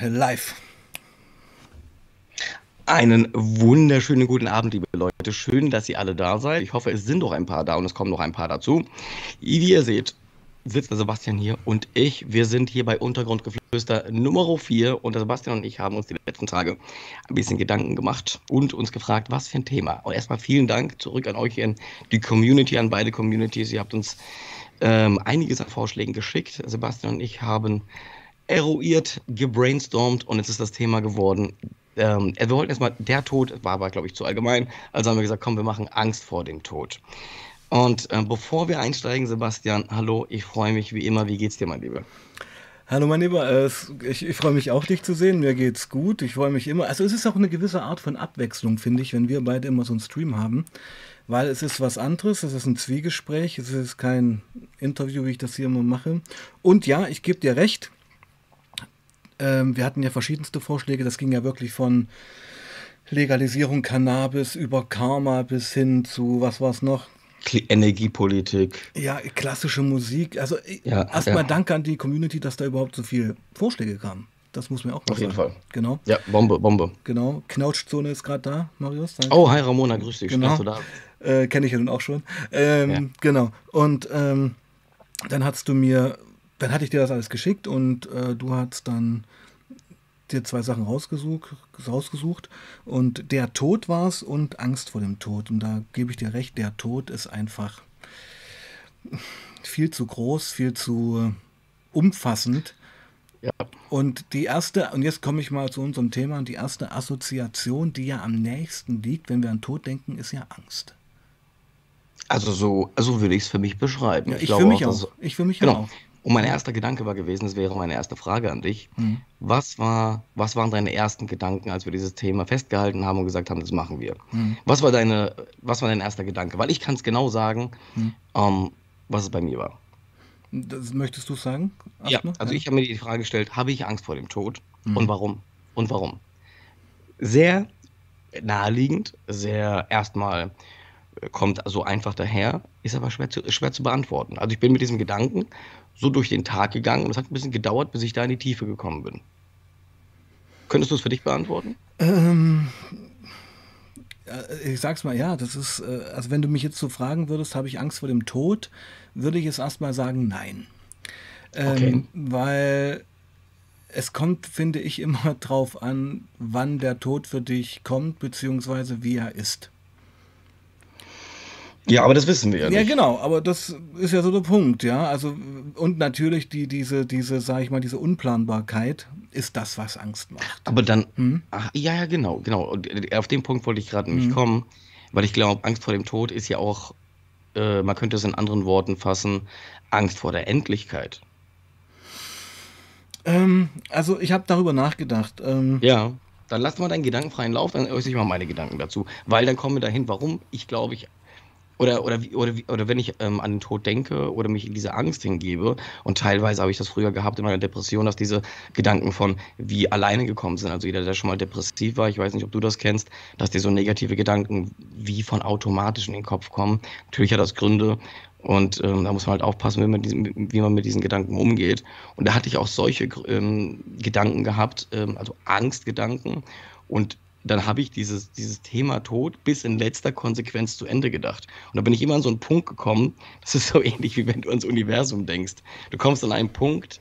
live. Einen wunderschönen guten Abend, liebe Leute. Schön, dass ihr alle da seid. Ich hoffe, es sind noch ein paar da und es kommen noch ein paar dazu. Wie ihr seht, sitzt der Sebastian hier und ich. Wir sind hier bei Untergrundgeflüster Nummer 4 und der Sebastian und ich haben uns die letzten Tage ein bisschen Gedanken gemacht und uns gefragt, was für ein Thema. Und erstmal vielen Dank zurück an euch in die Community, an beide Communities. Ihr habt uns ähm, einiges an Vorschlägen geschickt. Sebastian und ich haben eruiert, gebrainstormt und jetzt ist das Thema geworden. Ähm, wir wollten erstmal, der Tod war aber, glaube ich, zu allgemein. Also haben wir gesagt, komm, wir machen Angst vor dem Tod. Und äh, bevor wir einsteigen, Sebastian, hallo, ich freue mich wie immer. Wie geht's dir, mein Lieber? Hallo mein Lieber, äh, ich, ich freue mich auch, dich zu sehen. Mir geht's gut. Ich freue mich immer. Also es ist auch eine gewisse Art von Abwechslung, finde ich, wenn wir beide immer so einen Stream haben. Weil es ist was anderes, es ist ein Zwiegespräch, es ist kein Interview, wie ich das hier immer mache. Und ja, ich gebe dir recht, ähm, wir hatten ja verschiedenste Vorschläge. Das ging ja wirklich von Legalisierung Cannabis über Karma bis hin zu, was war es noch? Energiepolitik. Ja, klassische Musik. Also ja, erstmal ja. danke an die Community, dass da überhaupt so viele Vorschläge kamen. Das muss mir auch Auf jeden Fall. Genau. Ja, Bombe, Bombe. Genau. Knautschzone ist gerade da, Marius. Danke. Oh, hi Ramona, grüß dich. Genau. du da? Äh, Kenne ich ja nun auch schon. Ähm, ja. Genau. Und ähm, dann hast du mir dann hatte ich dir das alles geschickt und äh, du hast dann dir zwei Sachen rausgesucht, rausgesucht und der Tod war es und Angst vor dem Tod. Und da gebe ich dir recht, der Tod ist einfach viel zu groß, viel zu umfassend. Ja. Und die erste, und jetzt komme ich mal zu unserem Thema, die erste Assoziation, die ja am nächsten liegt, wenn wir an Tod denken, ist ja Angst. Also so, also würde ich es für mich beschreiben. Ja, ich, ich für mich auch. auch. Ich für mich genau. auch. Und mein erster Gedanke war gewesen, das wäre meine erste Frage an dich. Mhm. Was, war, was waren deine ersten Gedanken, als wir dieses Thema festgehalten haben und gesagt haben, das machen wir? Mhm. Was, war deine, was war dein erster Gedanke? Weil ich kann es genau sagen, mhm. ähm, was es bei mir war. Das möchtest du sagen? Ja, also ich habe mir die Frage gestellt, habe ich Angst vor dem Tod mhm. und warum? Und warum? Sehr naheliegend, sehr erstmal äh, kommt so einfach daher, ist aber schwer zu, schwer zu beantworten. Also ich bin mit diesem Gedanken so durch den Tag gegangen und es hat ein bisschen gedauert, bis ich da in die Tiefe gekommen bin. Könntest du es für dich beantworten? Ähm, ich sag's mal, ja, das ist, äh, also wenn du mich jetzt so fragen würdest, habe ich Angst vor dem Tod, würde ich es erstmal sagen, nein. Ähm, okay. Weil es kommt, finde ich, immer drauf an, wann der Tod für dich kommt, beziehungsweise wie er ist. Ja, aber das wissen wir ja nicht. Ja, genau, aber das ist ja so der Punkt, ja. Also, und natürlich die, diese, diese, sag ich mal, diese Unplanbarkeit ist das, was Angst macht. Aber dann, hm? ach, ja, ja, genau, genau. Und äh, auf den Punkt wollte ich gerade nämlich hm. kommen, weil ich glaube, Angst vor dem Tod ist ja auch, äh, man könnte es in anderen Worten fassen, Angst vor der Endlichkeit. Ähm, also, ich habe darüber nachgedacht. Ähm, ja. Dann lass mal deinen gedankenfreien Lauf, dann äußere ich mal meine Gedanken dazu. Weil dann kommen wir dahin, warum ich glaube, ich oder, oder, oder, oder wenn ich ähm, an den Tod denke oder mich in diese Angst hingebe, und teilweise habe ich das früher gehabt in meiner Depression, dass diese Gedanken von wie alleine gekommen sind. Also jeder, der schon mal depressiv war, ich weiß nicht, ob du das kennst, dass dir so negative Gedanken wie von automatisch in den Kopf kommen. Natürlich hat das Gründe. Und ähm, da muss man halt aufpassen, wie man, diesen, wie man mit diesen Gedanken umgeht. Und da hatte ich auch solche ähm, Gedanken gehabt, ähm, also Angstgedanken. Und dann habe ich dieses, dieses Thema Tod bis in letzter Konsequenz zu Ende gedacht. Und da bin ich immer an so einen Punkt gekommen, das ist so ähnlich wie wenn du ans Universum denkst. Du kommst an einen Punkt,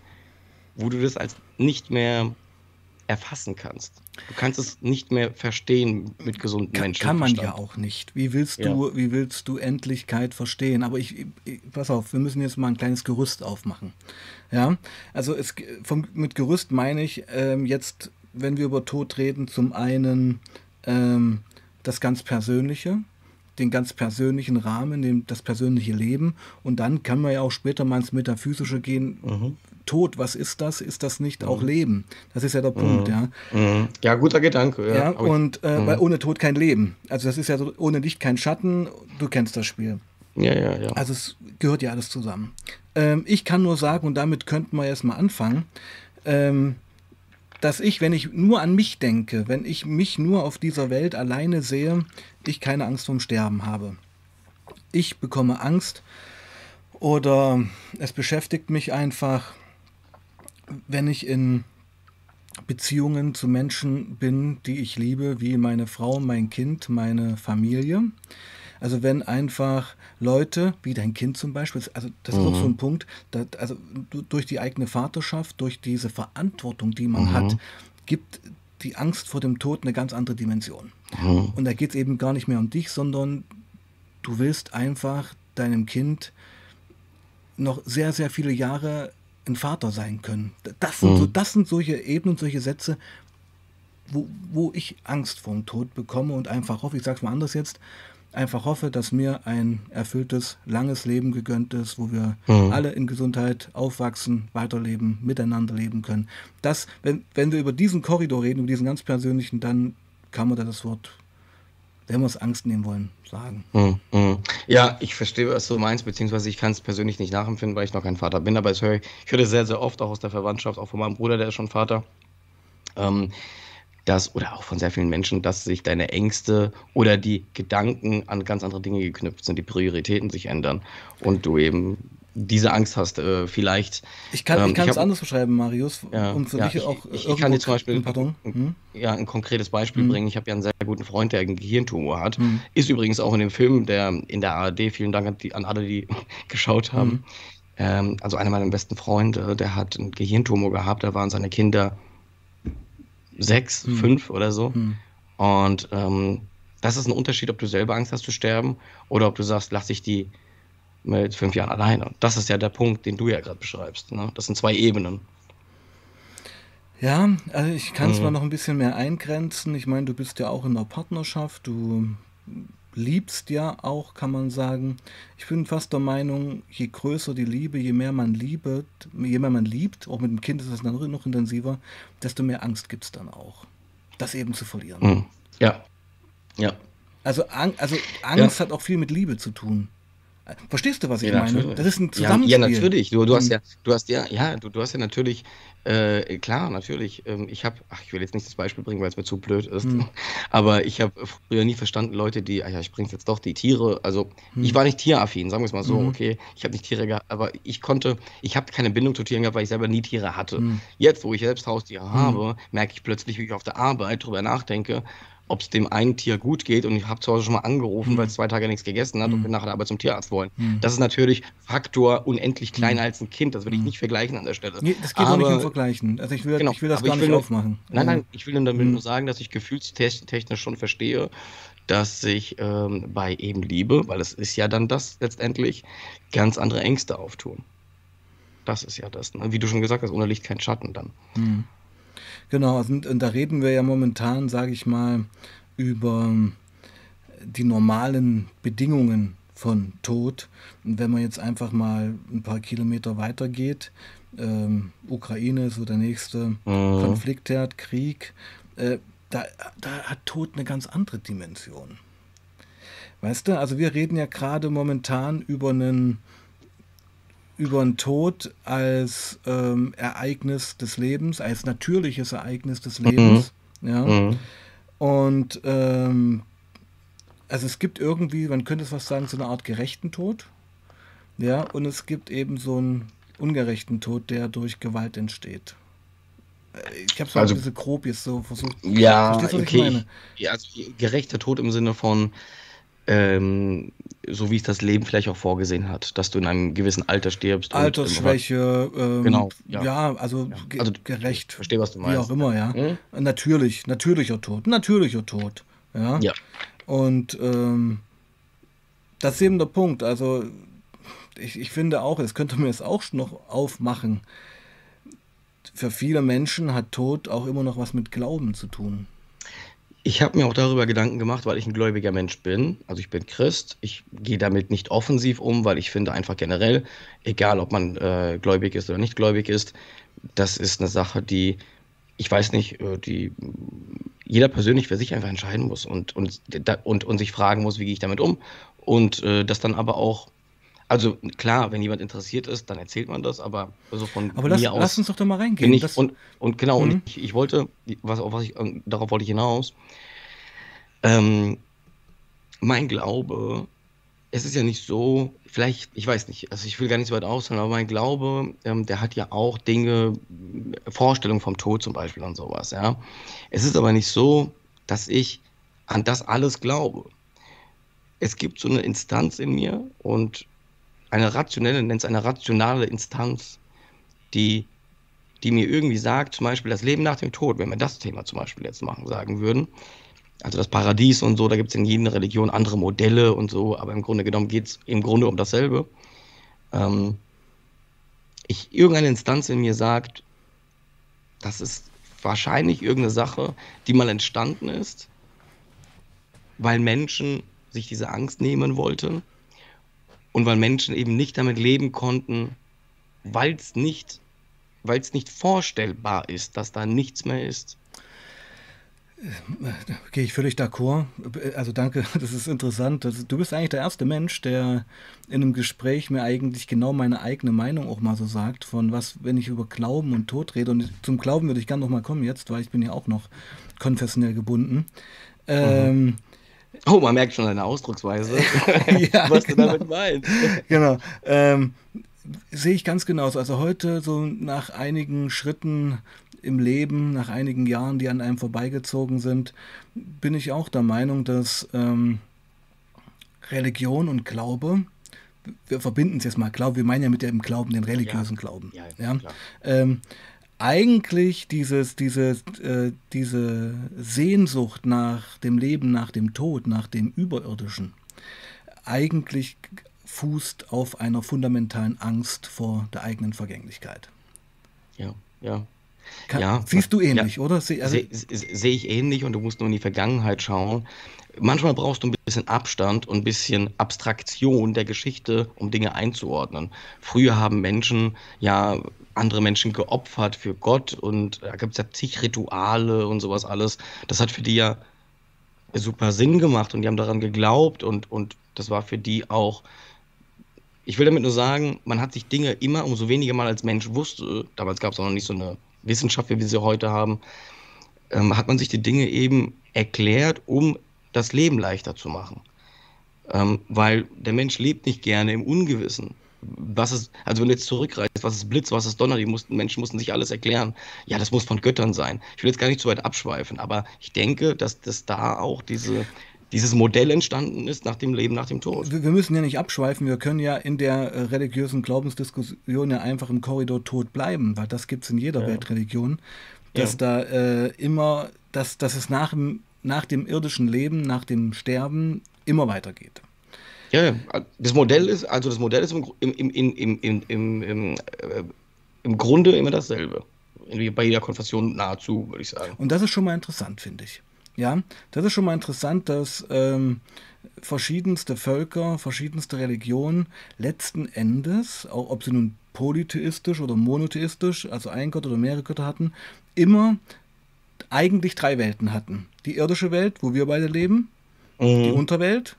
wo du das als nicht mehr erfassen kannst. Du kannst es nicht mehr verstehen mit gesunden kann, Menschen. Kann man ja auch nicht. Wie willst du, ja. wie willst du Endlichkeit verstehen? Aber ich, ich, pass auf, wir müssen jetzt mal ein kleines Gerüst aufmachen. Ja, also es, vom, mit Gerüst meine ich ähm, jetzt wenn wir über Tod reden, zum einen ähm, das ganz Persönliche, den ganz persönlichen Rahmen, den, das persönliche Leben. Und dann kann man ja auch später mal ins Metaphysische gehen. Mhm. Tod, was ist das? Ist das nicht mhm. auch Leben? Das ist ja der Punkt, mhm. ja. Mhm. Ja, guter Gedanke. Ja, ja und äh, mhm. weil ohne Tod kein Leben. Also das ist ja so, ohne Licht kein Schatten. Du kennst das Spiel. Ja, ja, ja. Also es gehört ja alles zusammen. Ähm, ich kann nur sagen, und damit könnten wir erstmal anfangen, ähm, dass ich, wenn ich nur an mich denke, wenn ich mich nur auf dieser Welt alleine sehe, ich keine Angst vom Sterben habe. Ich bekomme Angst oder es beschäftigt mich einfach, wenn ich in Beziehungen zu Menschen bin, die ich liebe, wie meine Frau, mein Kind, meine Familie. Also wenn einfach Leute, wie dein Kind zum Beispiel, also das ist mhm. auch so ein Punkt, dass, also durch die eigene Vaterschaft, durch diese Verantwortung, die man mhm. hat, gibt die Angst vor dem Tod eine ganz andere Dimension. Mhm. Und da geht es eben gar nicht mehr um dich, sondern du willst einfach deinem Kind noch sehr, sehr viele Jahre ein Vater sein können. Das sind, so, mhm. das sind solche Ebenen, solche Sätze, wo, wo ich Angst vor dem Tod bekomme und einfach hoffe, ich sage es mal anders jetzt, einfach hoffe, dass mir ein erfülltes, langes Leben gegönnt ist, wo wir mhm. alle in Gesundheit aufwachsen, weiterleben, miteinander leben können. Das, wenn, wenn wir über diesen Korridor reden, über diesen ganz persönlichen, dann kann man da das Wort, wenn wir es Angst nehmen wollen, sagen. Mhm. Mhm. Ja, ich verstehe, was du meinst, beziehungsweise ich kann es persönlich nicht nachempfinden, weil ich noch kein Vater bin, aber ich höre, ich höre sehr, sehr oft auch aus der Verwandtschaft, auch von meinem Bruder, der ist schon Vater. Ähm, dass, oder auch von sehr vielen Menschen, dass sich deine Ängste oder die Gedanken an ganz andere Dinge geknüpft sind, die Prioritäten sich ändern und du eben diese Angst hast, äh, vielleicht. Ich kann ähm, es anders beschreiben, Marius, ja, um für ja, dich auch. Ich, ich kann dir zum Beispiel pardon, hm? ja, ein konkretes Beispiel hm. bringen. Ich habe ja einen sehr guten Freund, der einen Gehirntumor hat. Hm. Ist übrigens auch in dem Film, der in der ARD, vielen Dank an, die, an alle, die geschaut haben. Hm. Ähm, also einer meiner besten Freunde, der hat einen Gehirntumor gehabt, da waren seine Kinder sechs, hm. fünf oder so. Hm. Und ähm, das ist ein Unterschied, ob du selber Angst hast zu sterben oder ob du sagst, lass ich die mit fünf Jahren alleine. Das ist ja der Punkt, den du ja gerade beschreibst. Ne? Das sind zwei Ebenen. Ja, also ich kann es mhm. mal noch ein bisschen mehr eingrenzen. Ich meine, du bist ja auch in einer Partnerschaft, du liebst ja auch, kann man sagen. Ich bin fast der Meinung, je größer die Liebe, je mehr man liebt, je mehr man liebt, auch mit dem Kind ist das dann noch intensiver, desto mehr Angst gibt es dann auch, das eben zu verlieren. Mhm. Ja. Ja. Also, Ang also Angst ja. hat auch viel mit Liebe zu tun. Verstehst du, was ich ja, meine? Natürlich. Das ist ein Zusammenspiel. Ja, ja natürlich. Du, du hast ja, du hast ja, ja, du, du hast ja natürlich, äh, klar, natürlich. Ähm, ich habe, ach, ich will jetzt nicht das Beispiel bringen, weil es mir zu blöd ist. Hm. Aber ich habe früher nie verstanden, Leute, die, ach ja, ich bringe jetzt doch die Tiere. Also hm. ich war nicht tieraffin, sagen wir es mal so. Hm. Okay, ich habe nicht Tiere gehabt, aber ich konnte, ich habe keine Bindung zu Tieren gehabt, weil ich selber nie Tiere hatte. Hm. Jetzt, wo ich selbst Haustiere hm. habe, merke ich plötzlich, wie ich auf der Arbeit drüber nachdenke ob es dem einen Tier gut geht. Und ich habe zu Hause schon mal angerufen, mhm. weil es zwei Tage nichts gegessen hat mhm. und bin nach der Arbeit zum Tierarzt wollen. Mhm. Das ist natürlich Faktor unendlich kleiner als ein Kind. Das will ich nicht vergleichen an der Stelle. Nee, das geht aber, auch nicht im Vergleichen. Also ich will, genau, ich will das gar nicht nur, aufmachen. Nein, nein, ich will damit nur sagen, dass ich gefühlstechnisch schon verstehe, dass sich ähm, bei eben Liebe, weil es ist ja dann das letztendlich, ganz andere Ängste auftun. Das ist ja das. Ne? Wie du schon gesagt hast, ohne Licht kein Schatten dann. Genau, und, und da reden wir ja momentan, sage ich mal, über die normalen Bedingungen von Tod. Und wenn man jetzt einfach mal ein paar Kilometer weiter geht, ähm, Ukraine ist so der nächste mhm. Konfliktherd, Krieg, äh, da, da hat Tod eine ganz andere Dimension. Weißt du, also wir reden ja gerade momentan über einen über den Tod als ähm, Ereignis des Lebens, als natürliches Ereignis des Lebens. Mhm. Ja. Mhm. Und ähm, also es gibt irgendwie, man könnte es fast sagen, so eine Art gerechten Tod. Ja, und es gibt eben so einen ungerechten Tod, der durch Gewalt entsteht. Äh, ich habe es also, ein bisschen grob jetzt so versucht. Ja, Verstehst, was okay. ich meine? Ja, also gerechter Tod im Sinne von, ähm, so wie es das Leben vielleicht auch vorgesehen hat, dass du in einem gewissen Alter stirbst. Altersschwäche, ähm, genau. Ja, ja also, ja. also gerecht. Ich verstehe, was du meinst. Wie auch immer, ja. Hm? Natürlich, natürlicher Tod, natürlicher Tod. Ja. ja. Und ähm, das ist eben der Punkt. Also ich, ich finde auch, das könnte mir jetzt auch noch aufmachen. Für viele Menschen hat Tod auch immer noch was mit Glauben zu tun. Ich habe mir auch darüber Gedanken gemacht, weil ich ein gläubiger Mensch bin. Also ich bin Christ. Ich gehe damit nicht offensiv um, weil ich finde einfach generell, egal ob man äh, gläubig ist oder nicht gläubig ist, das ist eine Sache, die, ich weiß nicht, äh, die jeder persönlich für sich einfach entscheiden muss und, und, und, und sich fragen muss, wie gehe ich damit um. Und äh, das dann aber auch also klar, wenn jemand interessiert ist, dann erzählt man das, aber so von aber lass, mir aus. Lass uns doch da mal reingehen. Ich, und, und genau, mhm. und ich, ich, wollte, was, was ich, ähm, darauf wollte ich hinaus. Ähm, mein Glaube es ist ja nicht so, vielleicht, ich weiß nicht, also ich will gar nicht so weit ausholen, aber mein Glaube, ähm, der hat ja auch Dinge, Vorstellungen vom Tod zum Beispiel und sowas, ja. Es ist aber nicht so, dass ich an das alles glaube. Es gibt so eine Instanz in mir und eine rationelle, nennt es eine rationale Instanz, die, die mir irgendwie sagt, zum Beispiel das Leben nach dem Tod, wenn wir das Thema zum Beispiel jetzt machen, sagen würden, also das Paradies und so, da gibt es in jeder Religion andere Modelle und so, aber im Grunde genommen geht es im Grunde um dasselbe. Ähm, ich, irgendeine Instanz in mir sagt, das ist wahrscheinlich irgendeine Sache, die mal entstanden ist, weil Menschen sich diese Angst nehmen wollten und weil Menschen eben nicht damit leben konnten, weil es nicht, weil es nicht vorstellbar ist, dass da nichts mehr ist. Gehe ich völlig d'accord. Also danke, das ist interessant. Du bist eigentlich der erste Mensch, der in einem Gespräch mir eigentlich genau meine eigene Meinung auch mal so sagt, von was, wenn ich über Glauben und Tod rede. Und zum Glauben würde ich gerne noch mal kommen jetzt, weil ich bin ja auch noch konfessionell gebunden. Mhm. Ähm, oh, man merkt schon deine Ausdrucksweise, ja, was genau. du damit meinst. Genau. Ähm, sehe ich ganz genauso. Also heute, so nach einigen Schritten im Leben, nach einigen Jahren, die an einem vorbeigezogen sind, bin ich auch der Meinung, dass ähm, Religion und Glaube, wir verbinden es jetzt mal, Glaube, wir meinen ja mit dem Glauben den religiösen ja. Glauben. Ja, ja? Ähm, eigentlich dieses, diese, äh, diese Sehnsucht nach dem Leben, nach dem Tod, nach dem Überirdischen, eigentlich fußt auf einer fundamentalen Angst vor der eigenen Vergänglichkeit. Ja, ja. Kann, ja, siehst du ähnlich, ja, oder? Also, Sehe seh ich ähnlich und du musst nur in die Vergangenheit schauen. Manchmal brauchst du ein bisschen Abstand und ein bisschen Abstraktion der Geschichte, um Dinge einzuordnen. Früher haben Menschen ja andere Menschen geopfert für Gott und da gibt es ja zig Rituale und sowas alles. Das hat für die ja super Sinn gemacht und die haben daran geglaubt und, und das war für die auch. Ich will damit nur sagen, man hat sich Dinge immer umso weniger mal als Mensch wusste. Damals gab es auch noch nicht so eine Wissenschaft, wie wir sie heute haben, ähm, hat man sich die Dinge eben erklärt, um das Leben leichter zu machen. Ähm, weil der Mensch lebt nicht gerne im Ungewissen. Was ist, also wenn du jetzt zurückreist, was ist Blitz, was ist Donner, die mussten, Menschen mussten sich alles erklären. Ja, das muss von Göttern sein. Ich will jetzt gar nicht zu weit abschweifen, aber ich denke, dass das da auch diese, dieses Modell entstanden ist nach dem Leben, nach dem Tod. Wir müssen ja nicht abschweifen, wir können ja in der äh, religiösen Glaubensdiskussion ja einfach im Korridor tot bleiben, weil das gibt es in jeder ja. Weltreligion, dass ja. da äh, immer, dass, dass es nach dem, nach dem irdischen Leben, nach dem Sterben immer weitergeht. Ja, ja. das Modell ist, also das Modell ist im, im, im, im, im, im, im, äh, im Grunde immer dasselbe. Bei jeder Konfession nahezu, würde ich sagen. Und das ist schon mal interessant, finde ich. Ja, das ist schon mal interessant, dass ähm, verschiedenste Völker, verschiedenste Religionen letzten Endes, auch ob sie nun polytheistisch oder monotheistisch, also ein Gott oder mehrere Götter hatten, immer eigentlich drei Welten hatten. Die irdische Welt, wo wir beide leben, mhm. die Unterwelt,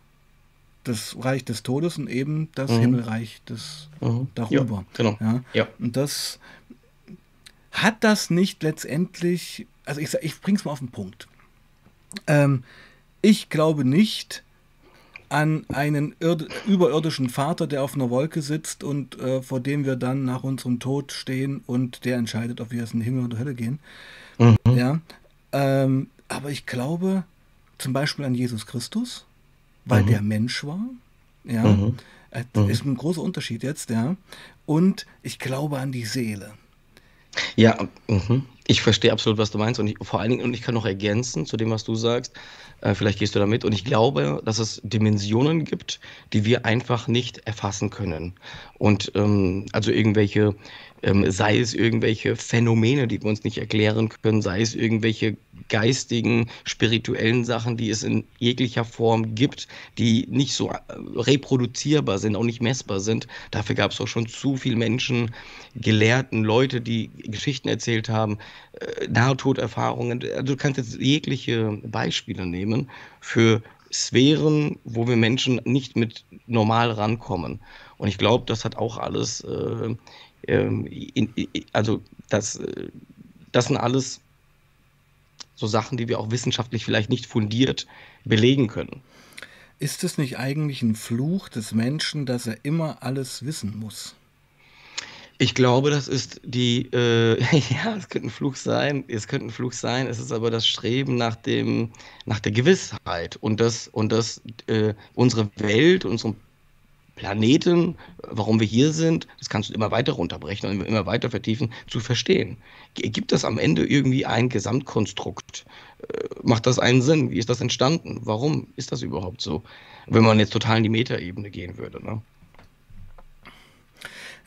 das Reich des Todes und eben das mhm. Himmelreich des mhm. darüber. Ja, genau. Ja? ja. Und das hat das nicht letztendlich, also ich, ich bring's mal auf den Punkt. Ähm, ich glaube nicht an einen überirdischen Vater, der auf einer Wolke sitzt und äh, vor dem wir dann nach unserem Tod stehen und der entscheidet, ob wir jetzt in den Himmel oder Hölle gehen. Mhm. Ja, ähm, aber ich glaube zum Beispiel an Jesus Christus, weil mhm. der Mensch war. Ja, mhm. äh, mhm. ist ein großer Unterschied jetzt. Ja, und ich glaube an die Seele. Ja, mhm. ich verstehe absolut, was du meinst. Und ich, vor allen Dingen, und ich kann noch ergänzen zu dem, was du sagst, äh, vielleicht gehst du damit. Und ich glaube, dass es Dimensionen gibt, die wir einfach nicht erfassen können. Und ähm, also irgendwelche ähm, sei es irgendwelche Phänomene, die wir uns nicht erklären können, sei es irgendwelche geistigen, spirituellen Sachen, die es in jeglicher Form gibt, die nicht so äh, reproduzierbar sind, auch nicht messbar sind. Dafür gab es auch schon zu viele Menschen, Gelehrten, Leute, die Geschichten erzählt haben, äh, Nahtoderfahrungen. Also du kannst jetzt jegliche Beispiele nehmen für Sphären, wo wir Menschen nicht mit normal rankommen. Und ich glaube, das hat auch alles äh, ähm, in, also das, äh, das sind alles so Sachen, die wir auch wissenschaftlich vielleicht nicht fundiert belegen können. Ist es nicht eigentlich ein Fluch des Menschen, dass er immer alles wissen muss? Ich glaube, das ist die, äh, ja, es könnte ein Fluch sein, es könnte ein Fluch sein, es ist aber das Streben nach dem, nach der Gewissheit und das, und das, äh, unsere Welt, unseren Planeten, warum wir hier sind, das kannst du immer weiter runterbrechen und immer weiter vertiefen, zu verstehen. Gibt das am Ende irgendwie ein Gesamtkonstrukt? Äh, macht das einen Sinn? Wie ist das entstanden? Warum ist das überhaupt so? Wenn man jetzt total in die Metaebene gehen würde, ne?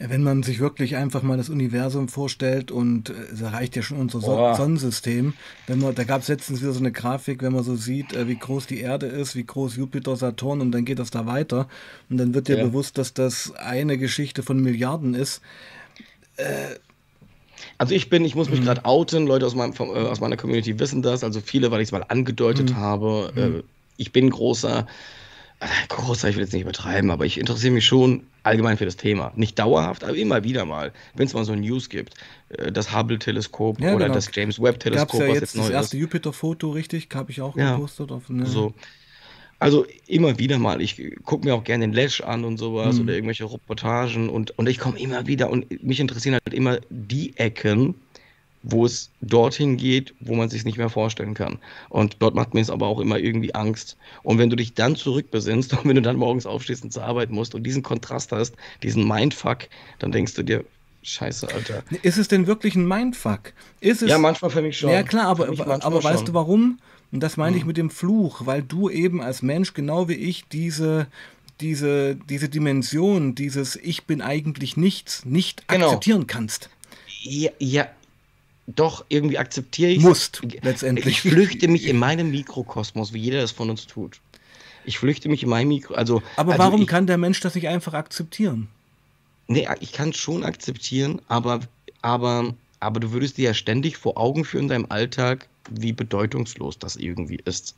Wenn man sich wirklich einfach mal das Universum vorstellt und äh, da reicht ja schon unser so Sonnensystem. Wenn man, da gab es letztens wieder so eine Grafik, wenn man so sieht, äh, wie groß die Erde ist, wie groß Jupiter, Saturn und dann geht das da weiter. Und dann wird dir ja. bewusst, dass das eine Geschichte von Milliarden ist. Äh, also ich bin, ich muss mich mhm. gerade outen, Leute aus, meinem, äh, aus meiner Community wissen das, also viele, weil ich es mal angedeutet mhm. habe. Äh, mhm. ich bin großer großer, ich will jetzt nicht übertreiben, aber ich interessiere mich schon allgemein für das Thema. Nicht dauerhaft, aber immer wieder mal, wenn es mal so News gibt. Äh, das Hubble-Teleskop ja, oder genau. das James Webb-Teleskop, ja was jetzt, jetzt neu ist. Das erste Jupiter-Foto, richtig, habe ich auch ja, gepostet. Auf, ne. So. Also immer wieder mal. Ich gucke mir auch gerne den Lash an und sowas mhm. oder irgendwelche Reportagen und, und ich komme immer wieder und mich interessieren halt immer die Ecken, wo es dorthin geht, wo man sich nicht mehr vorstellen kann. Und dort macht mir es aber auch immer irgendwie Angst. Und wenn du dich dann zurückbesinnst und wenn du dann morgens aufstehst und zur Arbeit musst und diesen Kontrast hast, diesen Mindfuck, dann denkst du dir, Scheiße, Alter. Ist es denn wirklich ein Mindfuck? Ist es, ja, manchmal für mich schon. Ja, klar, aber, aber weißt du warum? Und das meine ich hm. mit dem Fluch, weil du eben als Mensch, genau wie ich, diese, diese, diese Dimension, dieses Ich bin eigentlich nichts, nicht genau. akzeptieren kannst. Ja, ja, doch irgendwie akzeptiere ich Musst, letztendlich. Ich flüchte mich in meinem Mikrokosmos, wie jeder das von uns tut. Ich flüchte mich in meinem Mikro. Also, aber also warum ich, kann der Mensch das nicht einfach akzeptieren? Nee, ich kann es schon akzeptieren, aber, aber, aber du würdest dir ja ständig vor Augen führen in deinem Alltag, wie bedeutungslos das irgendwie ist.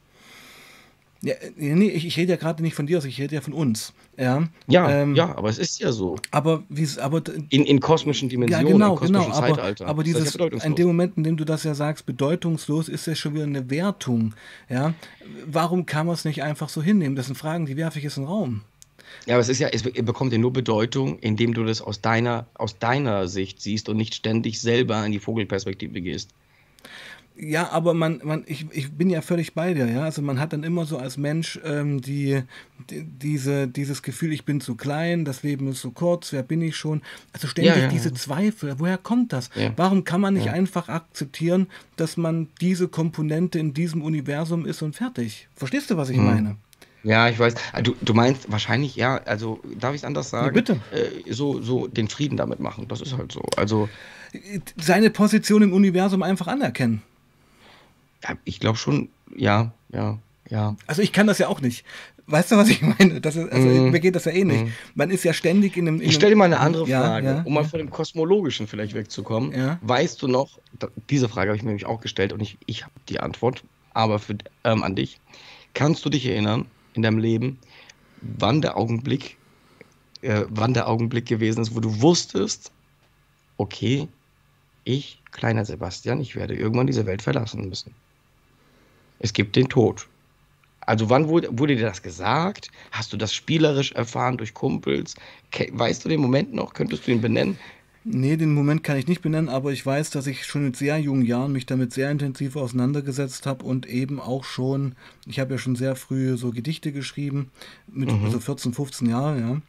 Ja, nee, ich, ich rede ja gerade nicht von dir, also ich rede ja von uns. Ja, ja, ähm, ja, aber es ist ja so. Aber wie aber in, in kosmischen Dimensionen, ja, genau, in kosmischen genau, Zeitalter. Aber, dieses, ja in dem Moment, in dem du das ja sagst, bedeutungslos, ist ja schon wieder eine Wertung. Ja, warum kann man es nicht einfach so hinnehmen? Das sind Fragen, die werfe ich jetzt in den Raum. Ja, aber es ist ja, es bekommt ja nur Bedeutung, indem du das aus deiner, aus deiner Sicht siehst und nicht ständig selber in die Vogelperspektive gehst. Ja, aber man, man, ich, ich bin ja völlig bei dir, ja. Also man hat dann immer so als Mensch ähm, die, die, diese, dieses Gefühl, ich bin zu klein, das Leben ist so kurz, wer bin ich schon? Also ständig ja, ja, diese Zweifel, woher kommt das? Warum kann man nicht einfach akzeptieren, dass man diese Komponente in diesem Universum ist und fertig? Verstehst du, was ich hm. meine? Ja, ich weiß. Ah, du, du meinst wahrscheinlich, ja, also darf ich es anders sagen? Ja, bitte. Äh, so, so den Frieden damit machen, das ist halt so. Also seine Position im Universum einfach anerkennen. Ja, ich glaube schon, ja, ja, ja. Also ich kann das ja auch nicht. Weißt du, was ich meine? Das ist, also mm. mir geht das ja eh nicht. Mm. Man ist ja ständig in einem. In ich stelle dir mal eine andere Frage, ja, um mal von dem Kosmologischen vielleicht wegzukommen. Ja. Weißt du noch, diese Frage habe ich mir nämlich auch gestellt und ich, ich habe die Antwort, aber für, ähm, an dich. Kannst du dich erinnern in deinem Leben, wann der Augenblick, äh, wann der Augenblick gewesen ist, wo du wusstest, okay, ich, kleiner Sebastian, ich werde irgendwann diese Welt verlassen müssen. Es gibt den Tod. Also wann wurde, wurde dir das gesagt? Hast du das spielerisch erfahren durch Kumpels? Weißt du den Moment noch? Könntest du ihn benennen? Nee, den Moment kann ich nicht benennen, aber ich weiß, dass ich schon in sehr jungen Jahren mich damit sehr intensiv auseinandergesetzt habe und eben auch schon, ich habe ja schon sehr früh so Gedichte geschrieben, mit mhm. so 14, 15 Jahren, ja.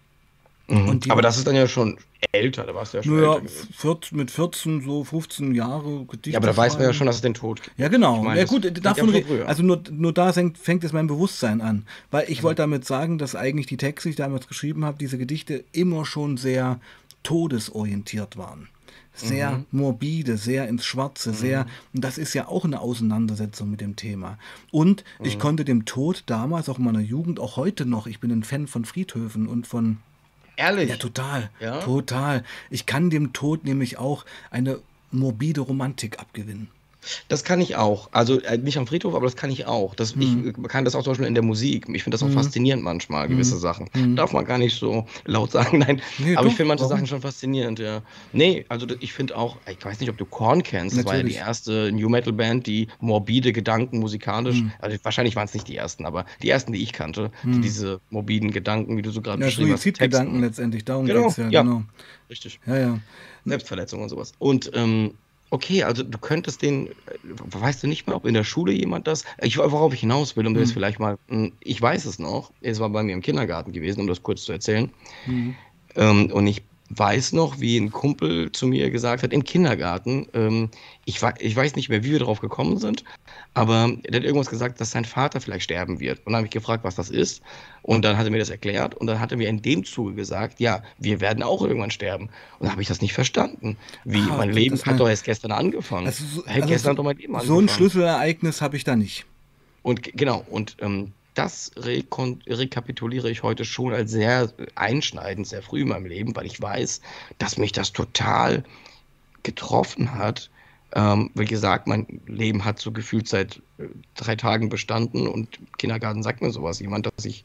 Mhm. aber das ist dann ja schon älter, da warst du ja schon naja, älter. mit 14, so 15 Jahre Gedichte. Ja, aber da weiß man ja schon, dass es den Tod gibt. Ja, genau. Ich mein, ja, gut, davon, also nur, nur da fängt, fängt jetzt mein Bewusstsein an. Weil ich mhm. wollte damit sagen, dass eigentlich die Texte, die ich damals geschrieben habe, diese Gedichte immer schon sehr todesorientiert waren. Sehr mhm. morbide, sehr ins Schwarze, mhm. sehr, und das ist ja auch eine Auseinandersetzung mit dem Thema. Und ich mhm. konnte dem Tod damals, auch in meiner Jugend, auch heute noch, ich bin ein Fan von Friedhöfen und von Ehrlich? Ja, total. Ja? Total. Ich kann dem Tod nämlich auch eine morbide Romantik abgewinnen. Das kann ich auch. Also äh, nicht am Friedhof, aber das kann ich auch. Das, hm. Ich kann das auch zum Beispiel in der Musik. Ich finde das auch hm. faszinierend manchmal, gewisse hm. Sachen. Hm. Darf man gar nicht so laut sagen, nein. Nee, aber doch, ich finde manche warum? Sachen schon faszinierend, ja. Nee, also ich finde auch, ich weiß nicht, ob du Korn kennst. Das Natürlich. war ja die erste New Metal Band, die morbide Gedanken musikalisch, hm. also wahrscheinlich waren es nicht die ersten, aber die ersten, die ich kannte, die hm. diese morbiden Gedanken, wie du so gerade ja, beschrieben hast. Suizidgedanken letztendlich, darum genau, geht's ja, ja. Genau. Richtig. Ja, ja. Selbstverletzung und sowas. Und ähm, Okay, also du könntest den, äh, weißt du nicht mehr, ob in der Schule jemand das, ich worauf ich hinaus will, um mhm. das vielleicht mal, hm, ich weiß es noch, es war bei mir im Kindergarten gewesen, um das kurz zu erzählen. Mhm. Ähm, und ich weiß noch, wie ein Kumpel zu mir gesagt hat, im Kindergarten, ähm, ich, ich weiß nicht mehr, wie wir darauf gekommen sind, aber der hat irgendwas gesagt, dass sein Vater vielleicht sterben wird. Und dann habe ich gefragt, was das ist. Und dann hat er mir das erklärt und dann hat er mir in dem Zuge gesagt, ja, wir werden auch irgendwann sterben. Und dann habe ich das nicht verstanden. Wie, ah, mein Leben hat doch erst gestern angefangen. Also so, also gestern hat doch mein Leben angefangen. So ein Schlüsselereignis habe ich da nicht. Und genau, und ähm, das rekapituliere ich heute schon als sehr einschneidend, sehr früh in meinem Leben, weil ich weiß, dass mich das total getroffen hat. Ähm, wie gesagt, mein Leben hat so gefühlt seit äh, drei Tagen bestanden und Kindergarten sagt mir sowas. Jemand, dass ich,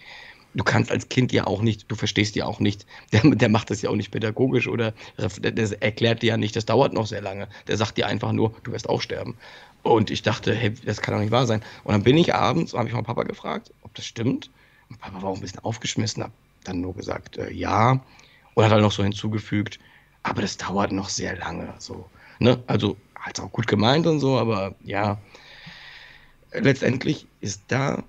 du kannst als Kind ja auch nicht, du verstehst ja auch nicht, der, der macht das ja auch nicht pädagogisch oder der, der erklärt dir ja nicht, das dauert noch sehr lange. Der sagt dir einfach nur, du wirst auch sterben. Und ich dachte, hey, das kann doch nicht wahr sein. Und dann bin ich abends, habe ich meinen Papa gefragt, ob das stimmt. Und Papa war auch ein bisschen aufgeschmissen, hat dann nur gesagt, äh, ja. Und hat dann noch so hinzugefügt, aber das dauert noch sehr lange. So, ne? Also hat es auch gut gemeint und so, aber ja, letztendlich ist da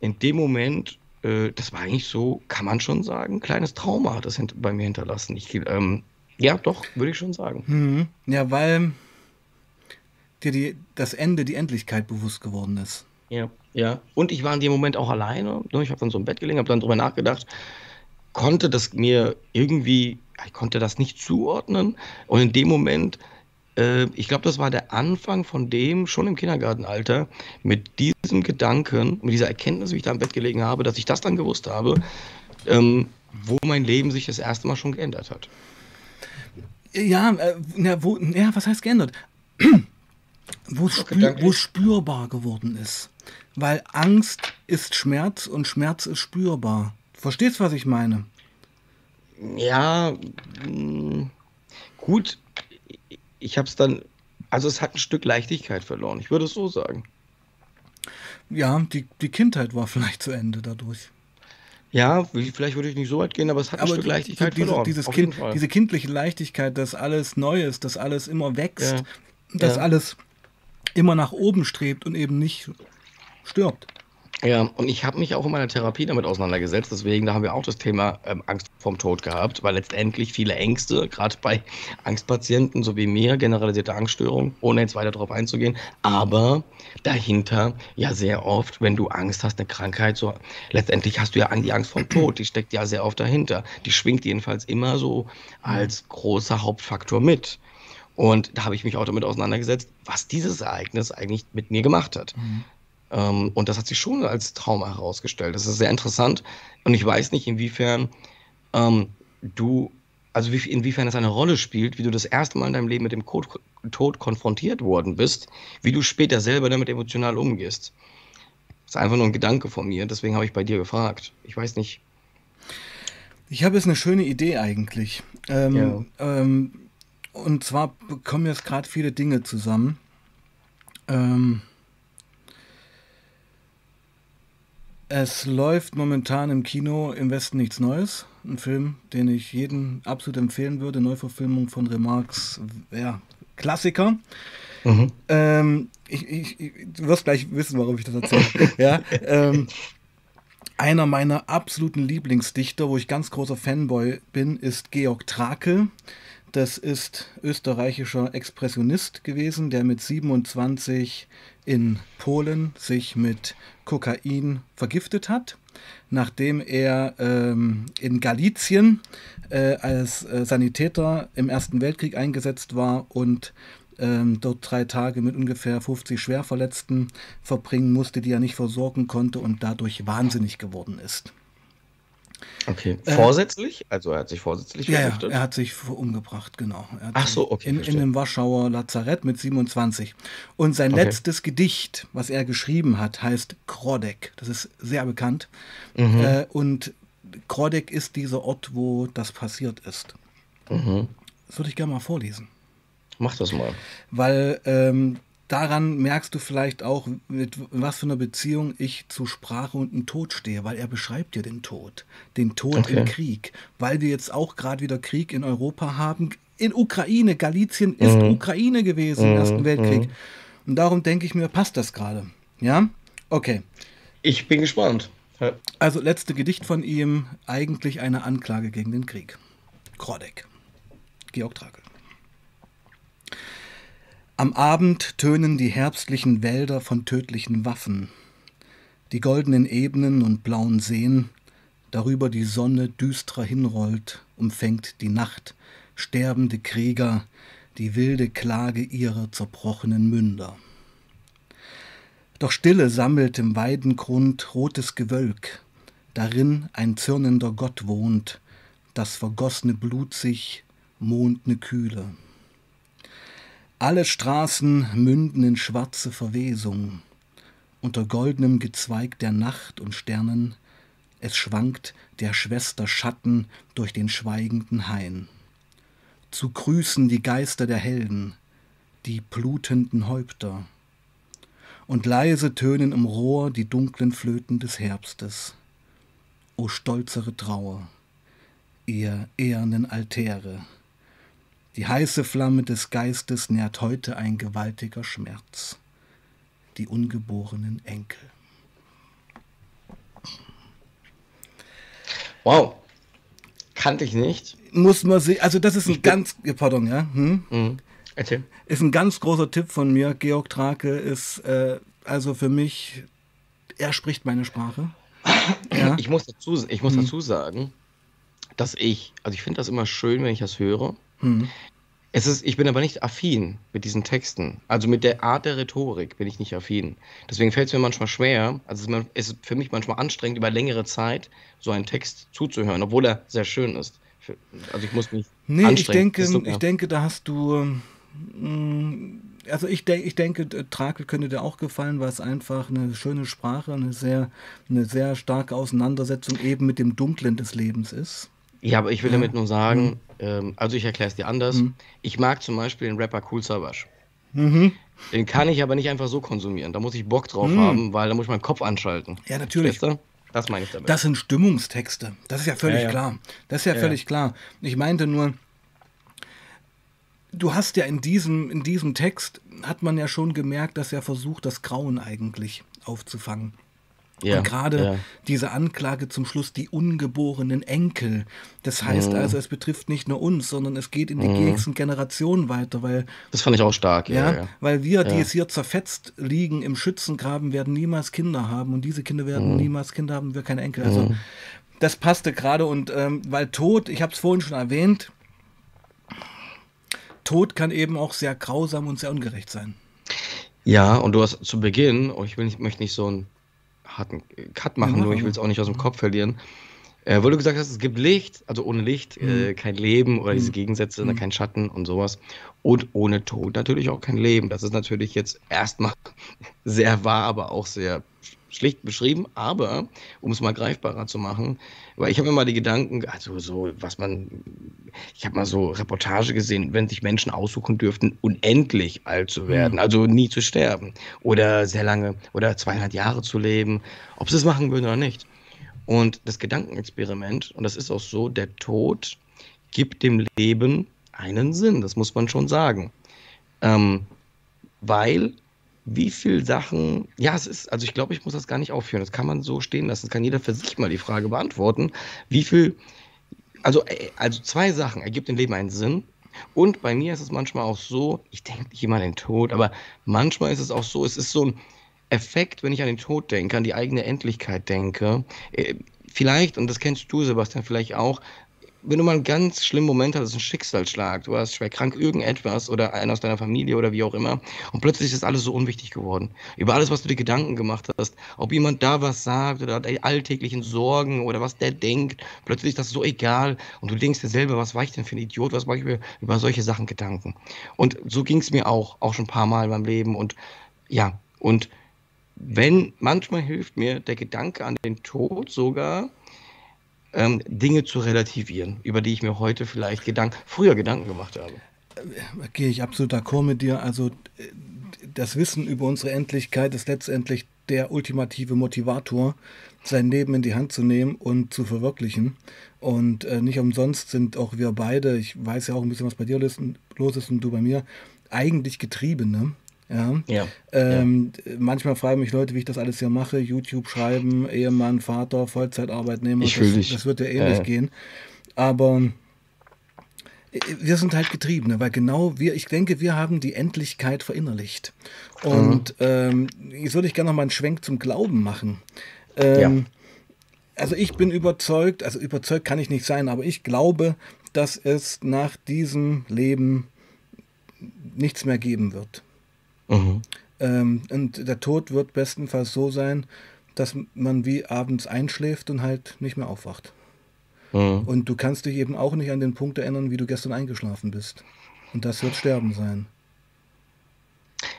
in dem Moment, äh, das war eigentlich so, kann man schon sagen, ein kleines Trauma hat das bei mir hinterlassen. Ich, ähm, ja, doch, würde ich schon sagen. Mhm. Ja, weil dir die, das Ende, die Endlichkeit bewusst geworden ist. Ja, ja. Und ich war in dem Moment auch alleine. Ne? Ich habe dann so im Bett gelegen, habe dann drüber nachgedacht, konnte das mir irgendwie, ich konnte das nicht zuordnen. Und in dem Moment, äh, ich glaube, das war der Anfang von dem, schon im Kindergartenalter, mit diesem Gedanken, mit dieser Erkenntnis, wie ich da im Bett gelegen habe, dass ich das dann gewusst habe, ähm, wo mein Leben sich das erste Mal schon geändert hat. Ja, äh, ja, wo, ja was heißt geändert? Wo es spür, spürbar geworden ist. Weil Angst ist Schmerz und Schmerz ist spürbar. Verstehst, du, was ich meine? Ja, hm, gut. Ich habe es dann, also es hat ein Stück Leichtigkeit verloren. Ich würde es so sagen. Ja, die, die Kindheit war vielleicht zu Ende dadurch. Ja, vielleicht würde ich nicht so weit gehen, aber es hat aber ein Stück Leichtigkeit diese, verloren. Dieses kind, diese kindliche Leichtigkeit, dass alles neu ist, dass alles immer wächst, ja. dass ja. alles immer nach oben strebt und eben nicht stirbt. Ja, und ich habe mich auch in meiner Therapie damit auseinandergesetzt. Deswegen, da haben wir auch das Thema ähm, Angst vorm Tod gehabt, weil letztendlich viele Ängste, gerade bei Angstpatienten, so wie mir, generalisierte Angststörung, ohne jetzt weiter darauf einzugehen, aber dahinter ja sehr oft, wenn du Angst hast, eine Krankheit, so letztendlich hast du ja die Angst vorm Tod, die steckt ja sehr oft dahinter. Die schwingt jedenfalls immer so als großer Hauptfaktor mit. Und da habe ich mich auch damit auseinandergesetzt, was dieses Ereignis eigentlich mit mir gemacht hat. Mhm. Ähm, und das hat sich schon als Trauma herausgestellt. Das ist sehr interessant. Und ich weiß nicht, inwiefern ähm, du, also wie, inwiefern es eine Rolle spielt, wie du das erste Mal in deinem Leben mit dem Code, Tod konfrontiert worden bist, wie du später selber damit emotional umgehst. Das ist einfach nur ein Gedanke von mir, deswegen habe ich bei dir gefragt. Ich weiß nicht. Ich habe jetzt eine schöne Idee eigentlich. Ähm, ja. ähm, und zwar kommen jetzt gerade viele Dinge zusammen. Ähm, es läuft momentan im Kino im Westen nichts Neues. Ein Film, den ich jedem absolut empfehlen würde. Neuverfilmung von Remarks ja, Klassiker. Mhm. Ähm, ich, ich, du wirst gleich wissen, warum ich das erzähle. ja, ähm, einer meiner absoluten Lieblingsdichter, wo ich ganz großer Fanboy bin, ist Georg Trakel. Das ist österreichischer Expressionist gewesen, der mit 27 in Polen sich mit Kokain vergiftet hat, nachdem er ähm, in Galizien äh, als äh, Sanitäter im Ersten Weltkrieg eingesetzt war und ähm, dort drei Tage mit ungefähr 50 Schwerverletzten verbringen musste, die er nicht versorgen konnte und dadurch wahnsinnig geworden ist. Okay. Äh, vorsätzlich? Also er hat sich vorsätzlich ja, ja, er hat sich umgebracht, genau. Ach so, okay. In, in einem Warschauer Lazarett mit 27. Und sein okay. letztes Gedicht, was er geschrieben hat, heißt Krodek. Das ist sehr bekannt. Mhm. Äh, und Krodek ist dieser Ort, wo das passiert ist. Mhm. Das würde ich gerne mal vorlesen. Mach das mal. Weil ähm, daran merkst du vielleicht auch, mit was für einer Beziehung ich zu Sprache und dem Tod stehe, weil er beschreibt ja den Tod, den Tod okay. im Krieg, weil wir jetzt auch gerade wieder Krieg in Europa haben. In Ukraine, Galizien ist mhm. Ukraine gewesen mhm. im Ersten Weltkrieg. Mhm. Und darum denke ich mir, passt das gerade. Ja? Okay. Ich bin gespannt. Ja. Also letzte Gedicht von ihm, eigentlich eine Anklage gegen den Krieg. Krodek. Georg Trakel. Am Abend tönen die herbstlichen Wälder von tödlichen Waffen, die goldenen Ebenen und blauen Seen, darüber die Sonne düstrer hinrollt, umfängt die Nacht, sterbende Krieger, die wilde Klage ihrer zerbrochenen Münder. Doch Stille sammelt im Weidengrund rotes Gewölk, darin ein zürnender Gott wohnt, das vergossene Blut sich, mondne Kühle. Alle Straßen münden in schwarze Verwesung. Unter goldenem Gezweig der Nacht und Sternen, es schwankt der Schwester Schatten durch den schweigenden Hain. Zu grüßen die Geister der Helden, die blutenden Häupter. Und leise tönen im Rohr die dunklen Flöten des Herbstes. O stolzere Trauer, ihr ehernen Altäre. Die heiße Flamme des Geistes nährt heute ein gewaltiger Schmerz. Die ungeborenen Enkel. Wow. Kannte ich nicht. Muss man sehen. Also, das ist ein ich ganz. Pardon, ja. Hm? Mhm. Erzähl. Ist ein ganz großer Tipp von mir. Georg Trake ist äh, also für mich. Er spricht meine Sprache. Ja. Ich muss, dazu, ich muss hm. dazu sagen, dass ich, also ich finde das immer schön, wenn ich das höre. Hm. Es ist, ich bin aber nicht affin mit diesen Texten. Also mit der Art der Rhetorik bin ich nicht affin. Deswegen fällt es mir manchmal schwer, also es ist für mich manchmal anstrengend, über längere Zeit so einen Text zuzuhören, obwohl er sehr schön ist. Also ich muss mich nee, anstrengen. Ich denke, ich denke, da hast du. Mm, also ich, de ich denke, Trakel könnte dir auch gefallen, weil es einfach eine schöne Sprache, eine sehr, eine sehr starke Auseinandersetzung eben mit dem Dunklen des Lebens ist. Ja, aber ich will damit nur sagen, mhm. ähm, also ich erkläre es dir anders. Mhm. Ich mag zum Beispiel den Rapper Cool Savage. Mhm. Den kann ich aber nicht einfach so konsumieren. Da muss ich Bock drauf mhm. haben, weil da muss ich meinen Kopf anschalten. Ja, natürlich. Das meine ich damit. Das sind Stimmungstexte. Das ist ja völlig ja, ja. klar. Das ist ja, ja, völlig klar. Ich meinte nur, du hast ja in diesem, in diesem Text, hat man ja schon gemerkt, dass er versucht, das Grauen eigentlich aufzufangen. Ja, und gerade ja. diese Anklage zum Schluss, die ungeborenen Enkel. Das heißt mhm. also, es betrifft nicht nur uns, sondern es geht in die mhm. nächsten Generationen weiter, weil. Das fand ich auch stark, ja. ja weil wir, die es hier zerfetzt liegen im Schützengraben, werden niemals Kinder haben und diese Kinder werden mhm. niemals Kinder haben, wir keine Enkel. Also, mhm. das passte gerade und ähm, weil Tod, ich habe es vorhin schon erwähnt, Tod kann eben auch sehr grausam und sehr ungerecht sein. Ja, und du hast zu Beginn, oh, ich will nicht, möchte nicht so ein harten Cut machen, ja, nur ich will es auch nicht aus dem Kopf verlieren. Äh, wo du gesagt hast, es gibt Licht, also ohne Licht äh, mhm. äh, kein Leben oder mhm. diese Gegensätze, mhm. kein Schatten und sowas. Und ohne Tod natürlich auch kein Leben. Das ist natürlich jetzt erstmal sehr wahr, aber auch sehr schlicht beschrieben, aber um es mal greifbarer zu machen, weil ich habe immer die Gedanken, also so, was man, ich habe mal so Reportage gesehen, wenn sich Menschen aussuchen dürften, unendlich alt zu werden, mhm. also nie zu sterben oder sehr lange oder 200 Jahre zu leben, ob sie es machen würden oder nicht. Und das Gedankenexperiment, und das ist auch so, der Tod gibt dem Leben einen Sinn, das muss man schon sagen. Ähm, weil wie viele Sachen, ja, es ist, also ich glaube, ich muss das gar nicht aufführen, das kann man so stehen lassen, das kann jeder für sich mal die Frage beantworten, wie viel, also, äh, also zwei Sachen, ergibt dem Leben einen Sinn. Und bei mir ist es manchmal auch so, ich denke nicht immer an den Tod, aber manchmal ist es auch so, es ist so ein Effekt, wenn ich an den Tod denke, an die eigene Endlichkeit denke, äh, vielleicht, und das kennst du, Sebastian, vielleicht auch, wenn du mal einen ganz schlimmen Moment hattest, einen Schicksalsschlag, du warst schwer krank, irgendetwas oder einer aus deiner Familie oder wie auch immer, und plötzlich ist alles so unwichtig geworden. Über alles, was du dir Gedanken gemacht hast, ob jemand da was sagt oder die alltäglichen Sorgen oder was der denkt, plötzlich ist das so egal und du denkst dir selber, was war ich denn für ein Idiot, was mache ich mir über solche Sachen Gedanken. Und so ging es mir auch, auch schon ein paar Mal in meinem Leben und ja, und wenn, manchmal hilft mir der Gedanke an den Tod sogar, ähm, Dinge zu relativieren, über die ich mir heute vielleicht Gedanken, früher Gedanken gemacht habe. Äh, gehe ich absolut d'accord mit dir. Also äh, das Wissen über unsere Endlichkeit ist letztendlich der ultimative Motivator, sein Leben in die Hand zu nehmen und zu verwirklichen. Und äh, nicht umsonst sind auch wir beide, ich weiß ja auch ein bisschen, was bei dir los ist und du bei mir, eigentlich Getriebene. Ja. ja. Ähm, ja. Manchmal fragen mich Leute, wie ich das alles hier mache. YouTube schreiben, Ehemann, Vater, Vollzeitarbeitnehmer. Ich das, dich. das wird ja ähnlich ja. gehen. Aber äh, wir sind halt Getriebene, weil genau wir, ich denke, wir haben die Endlichkeit verinnerlicht. Und mhm. ähm, ich würde ich gerne noch mal einen Schwenk zum Glauben machen. Ähm, also ich bin überzeugt, also überzeugt kann ich nicht sein, aber ich glaube, dass es nach diesem Leben nichts mehr geben wird. Mhm. Ähm, und der Tod wird bestenfalls so sein, dass man wie abends einschläft und halt nicht mehr aufwacht. Mhm. Und du kannst dich eben auch nicht an den Punkt erinnern, wie du gestern eingeschlafen bist. Und das wird Sterben sein.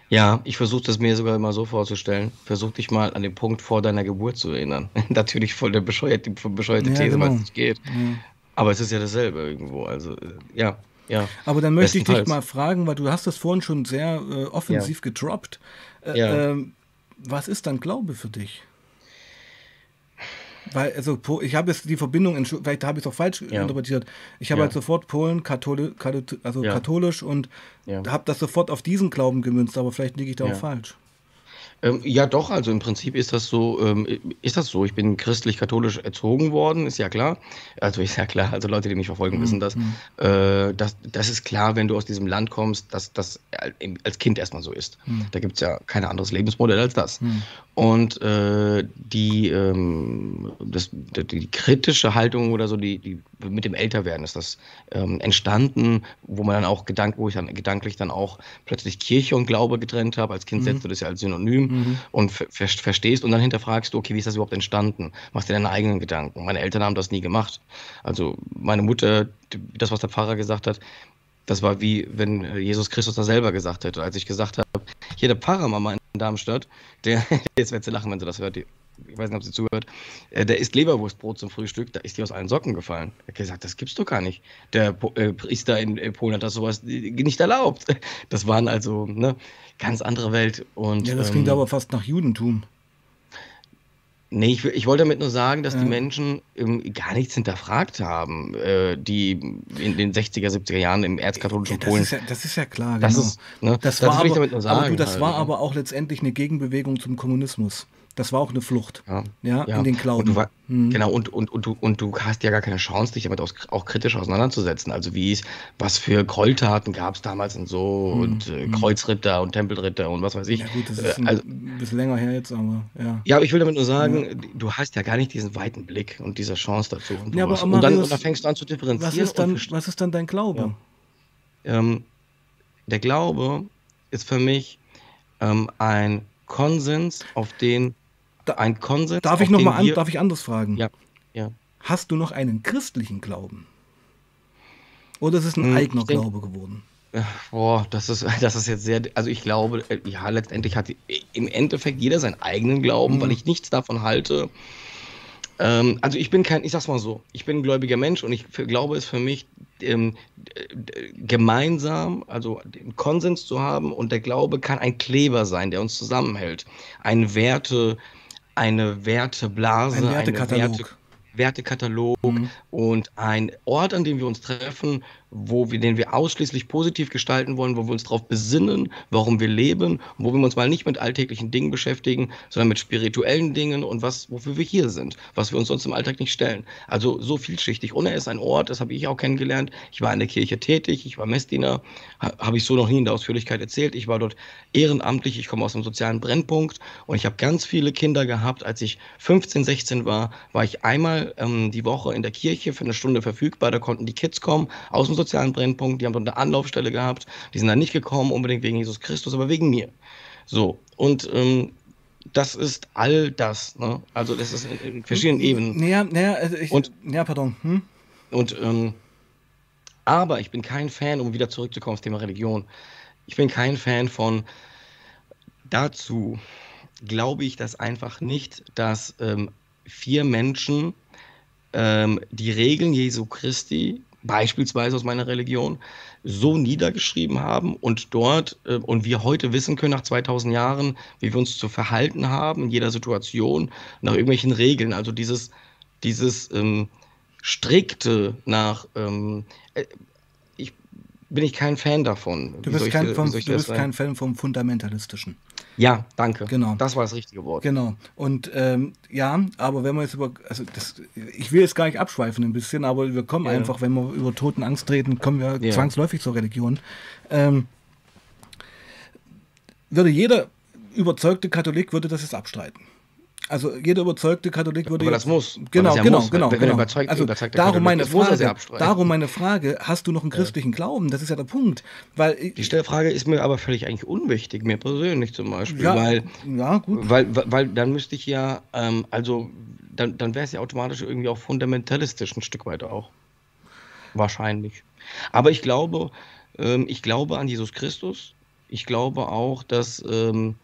Ja, ich versuche das mir sogar immer so vorzustellen. Versuch dich mal an den Punkt vor deiner Geburt zu erinnern. Natürlich voll der bescheuerte, bescheuerte ja, These, genau. weil es nicht geht. Ja. Aber es ist ja dasselbe irgendwo. Also, äh, ja. Ja, Aber dann möchte ich dich mal fragen, weil du hast das vorhin schon sehr äh, offensiv ja. gedroppt. Äh, ja. ähm, was ist dann Glaube für dich? Weil, also, ich habe jetzt die Verbindung, vielleicht habe ich es auch falsch ja. interpretiert. Ich habe ja. halt sofort Polen, Katholi also ja. katholisch und habe das sofort auf diesen Glauben gemünzt, aber vielleicht liege ich da auch falsch. Ähm, ja, doch, also im Prinzip ist das so, ähm, ist das so. Ich bin christlich-katholisch erzogen worden, ist ja klar. Also ist ja klar, also Leute, die mich verfolgen, mhm. wissen das. Mhm. Äh, das. Das ist klar, wenn du aus diesem Land kommst, dass das als Kind erstmal so ist. Mhm. Da gibt es ja kein anderes Lebensmodell als das. Mhm. Und äh, die, ähm, das, die, die, kritische Haltung oder so, die, die mit dem Älterwerden ist das ähm, entstanden, wo man dann auch gedank, wo ich dann gedanklich dann auch plötzlich Kirche und Glaube getrennt habe. Als Kind mhm. setzt du das ja als Synonym mhm. und ver verstehst und dann hinterfragst du, okay, wie ist das überhaupt entstanden? Machst dir deine eigenen Gedanken. Meine Eltern haben das nie gemacht. Also meine Mutter, das, was der Pfarrer gesagt hat, das war wie wenn Jesus Christus das selber gesagt hätte. Als ich gesagt habe, hier der Pfarrer Mama in Darmstadt, der, jetzt wird sie lachen, wenn sie das hört, ich weiß nicht, ob sie zuhört, äh, der isst Leberwurstbrot zum Frühstück, da ist die aus allen Socken gefallen. Er hat gesagt, das gibt's doch gar nicht. Der äh, Priester in, in Polen hat das sowas nicht erlaubt. Das waren also ne, ganz andere Welt. Und, ja, das klingt ähm, aber fast nach Judentum. Nee, ich, ich wollte damit nur sagen, dass ja. die Menschen ähm, gar nichts hinterfragt haben, äh, die in den 60er, 70er Jahren im erzkatholischen ja, das Polen. Ist ja, das ist ja klar, das genau. Ist, ne, das, das, war aber, sagen, aber du, das halt, war ne? aber auch letztendlich eine Gegenbewegung zum Kommunismus. Das war auch eine Flucht. Ja, ja, ja. in den war, mhm. Genau, und, und, und, du, und du hast ja gar keine Chance, dich damit auch kritisch auseinanderzusetzen. Also wie es, was für Gräueltaten gab es damals und so mhm. und äh, mhm. Kreuzritter und Tempelritter und was weiß ich. Ja gut, das ist ein also, bisschen länger her jetzt, aber ja. Ja, aber ich will damit nur sagen, ja. du hast ja gar nicht diesen weiten Blick und diese Chance dazu. Und, ja, aber, und, dann, und dann fängst du an zu differenzieren. Was ist dann, was ist dann dein Glaube? Ähm, der Glaube ist für mich ähm, ein Konsens, auf den ein Konsens. Darf ich noch mal an, darf ich anders fragen? Ja, ja. Hast du noch einen christlichen Glauben? Oder ist es ein hm, eigener denk, Glaube geworden? Boah, das ist, das ist jetzt sehr. Also ich glaube, äh, ja, letztendlich hat im Endeffekt jeder seinen eigenen Glauben, mhm. weil ich nichts davon halte. Ähm, also ich bin kein, ich sag's mal so, ich bin ein gläubiger Mensch und ich glaube es für mich ähm, gemeinsam, also den Konsens zu haben und der Glaube kann ein Kleber sein, der uns zusammenhält. Ein Werte, eine Werteblase, ein Wertekatalog. Eine Werte, Wertekatalog mhm. und ein Ort, an dem wir uns treffen, wo wir, den wir ausschließlich positiv gestalten wollen, wo wir uns darauf besinnen, warum wir leben, wo wir uns mal nicht mit alltäglichen Dingen beschäftigen, sondern mit spirituellen Dingen und was, wofür wir hier sind, was wir uns sonst im Alltag nicht stellen. Also so vielschichtig. Unna ist ein Ort, das habe ich auch kennengelernt. Ich war in der Kirche tätig, ich war Messdiener, ha, habe ich so noch nie in der Ausführlichkeit erzählt. Ich war dort ehrenamtlich, ich komme aus einem sozialen Brennpunkt und ich habe ganz viele Kinder gehabt. Als ich 15, 16 war, war ich einmal ähm, die Woche in der Kirche für eine Stunde verfügbar. Da konnten die Kids kommen aus dem sozialen Brennpunkt, die haben dort eine Anlaufstelle gehabt, die sind da nicht gekommen, unbedingt wegen Jesus Christus, aber wegen mir. So, und ähm, das ist all das. Ne? Also das ist in verschiedenen Ebenen. Naja, naja, also ich, und, ja, pardon. Hm? Und ähm, aber ich bin kein Fan, um wieder zurückzukommen aufs Thema Religion. Ich bin kein Fan von dazu glaube ich das einfach nicht, dass ähm, vier Menschen ähm, die Regeln Jesu Christi beispielsweise aus meiner Religion, so niedergeschrieben haben und dort, äh, und wir heute wissen können, nach 2000 Jahren, wie wir uns zu verhalten haben in jeder Situation, nach irgendwelchen Regeln. Also dieses, dieses ähm, strikte nach, ähm, äh, ich bin ich kein Fan davon. Du bist, kein, ich, vom, du bist kein Fan vom Fundamentalistischen. Ja, danke. Genau. Das war das richtige Wort. Genau. Und ähm, ja, aber wenn wir jetzt über, also das, ich will jetzt gar nicht abschweifen ein bisschen, aber wir kommen ja. einfach, wenn wir über Totenangst reden, kommen wir ja. zwangsläufig zur Religion. Ähm, würde jeder überzeugte Katholik würde das jetzt abstreiten. Also jeder überzeugte Katholik würde. Aber das muss. Genau, ja genau, muss. genau. Wenn genau. Überzeugt, also überzeugt darum meine Frage. Darum meine Frage: Hast du noch einen christlichen ja. Glauben? Das ist ja der Punkt. Weil die Stellfrage ist mir aber völlig eigentlich unwichtig, mir persönlich zum Beispiel, ja, weil, ja, gut. weil, weil, weil dann müsste ich ja, ähm, also dann, dann wäre es ja automatisch irgendwie auch fundamentalistisch ein Stück weit auch. Wahrscheinlich. Aber ich glaube, ähm, ich glaube an Jesus Christus. Ich glaube auch, dass ähm,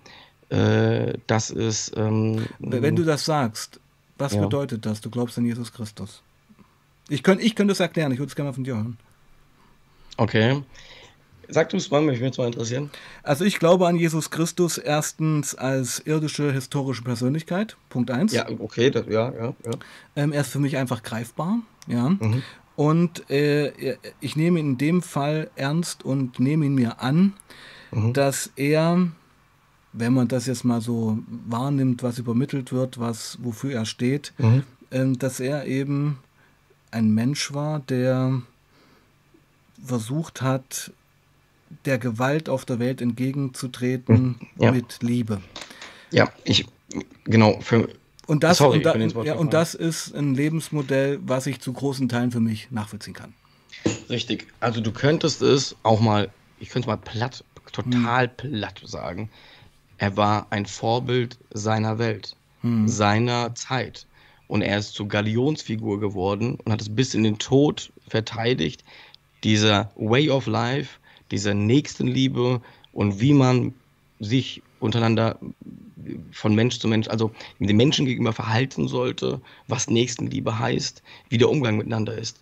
äh, das ist. Ähm, Wenn du das sagst, was ja. bedeutet das? Du glaubst an Jesus Christus. Ich, könnt, ich könnte es erklären, ich würde es gerne mal von dir hören. Okay. Sag du es mal, mich würde es mal interessieren. Also ich glaube an Jesus Christus erstens als irdische historische Persönlichkeit, Punkt 1. Ja, okay, das, ja, ja. ja. Ähm, er ist für mich einfach greifbar, ja. Mhm. Und äh, ich nehme ihn in dem Fall ernst und nehme ihn mir an, mhm. dass er wenn man das jetzt mal so wahrnimmt, was übermittelt wird, was, wofür er steht, mhm. ähm, dass er eben ein Mensch war, der versucht hat, der Gewalt auf der Welt entgegenzutreten mhm. ja. mit Liebe. Ja, ich, genau. Für, und das, sorry, und, da, ja, und das ist ein Lebensmodell, was ich zu großen Teilen für mich nachvollziehen kann. Richtig. Also du könntest es auch mal, ich könnte es mal platt, total hm. platt sagen. Er war ein Vorbild seiner Welt, hm. seiner Zeit. Und er ist zur Galionsfigur geworden und hat es bis in den Tod verteidigt. Dieser Way of Life, dieser Nächstenliebe und wie man sich untereinander von Mensch zu Mensch, also den Menschen gegenüber verhalten sollte, was Nächstenliebe heißt, wie der Umgang miteinander ist.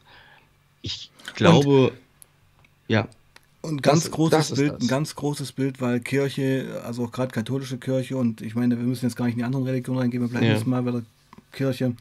Ich glaube, und, ja. Und ganz das, großes das Bild, ein ganz großes Bild, weil Kirche, also auch gerade katholische Kirche, und ich meine, wir müssen jetzt gar nicht in die anderen Religionen reingehen, wir bleiben ja. jetzt mal bei der Kirche.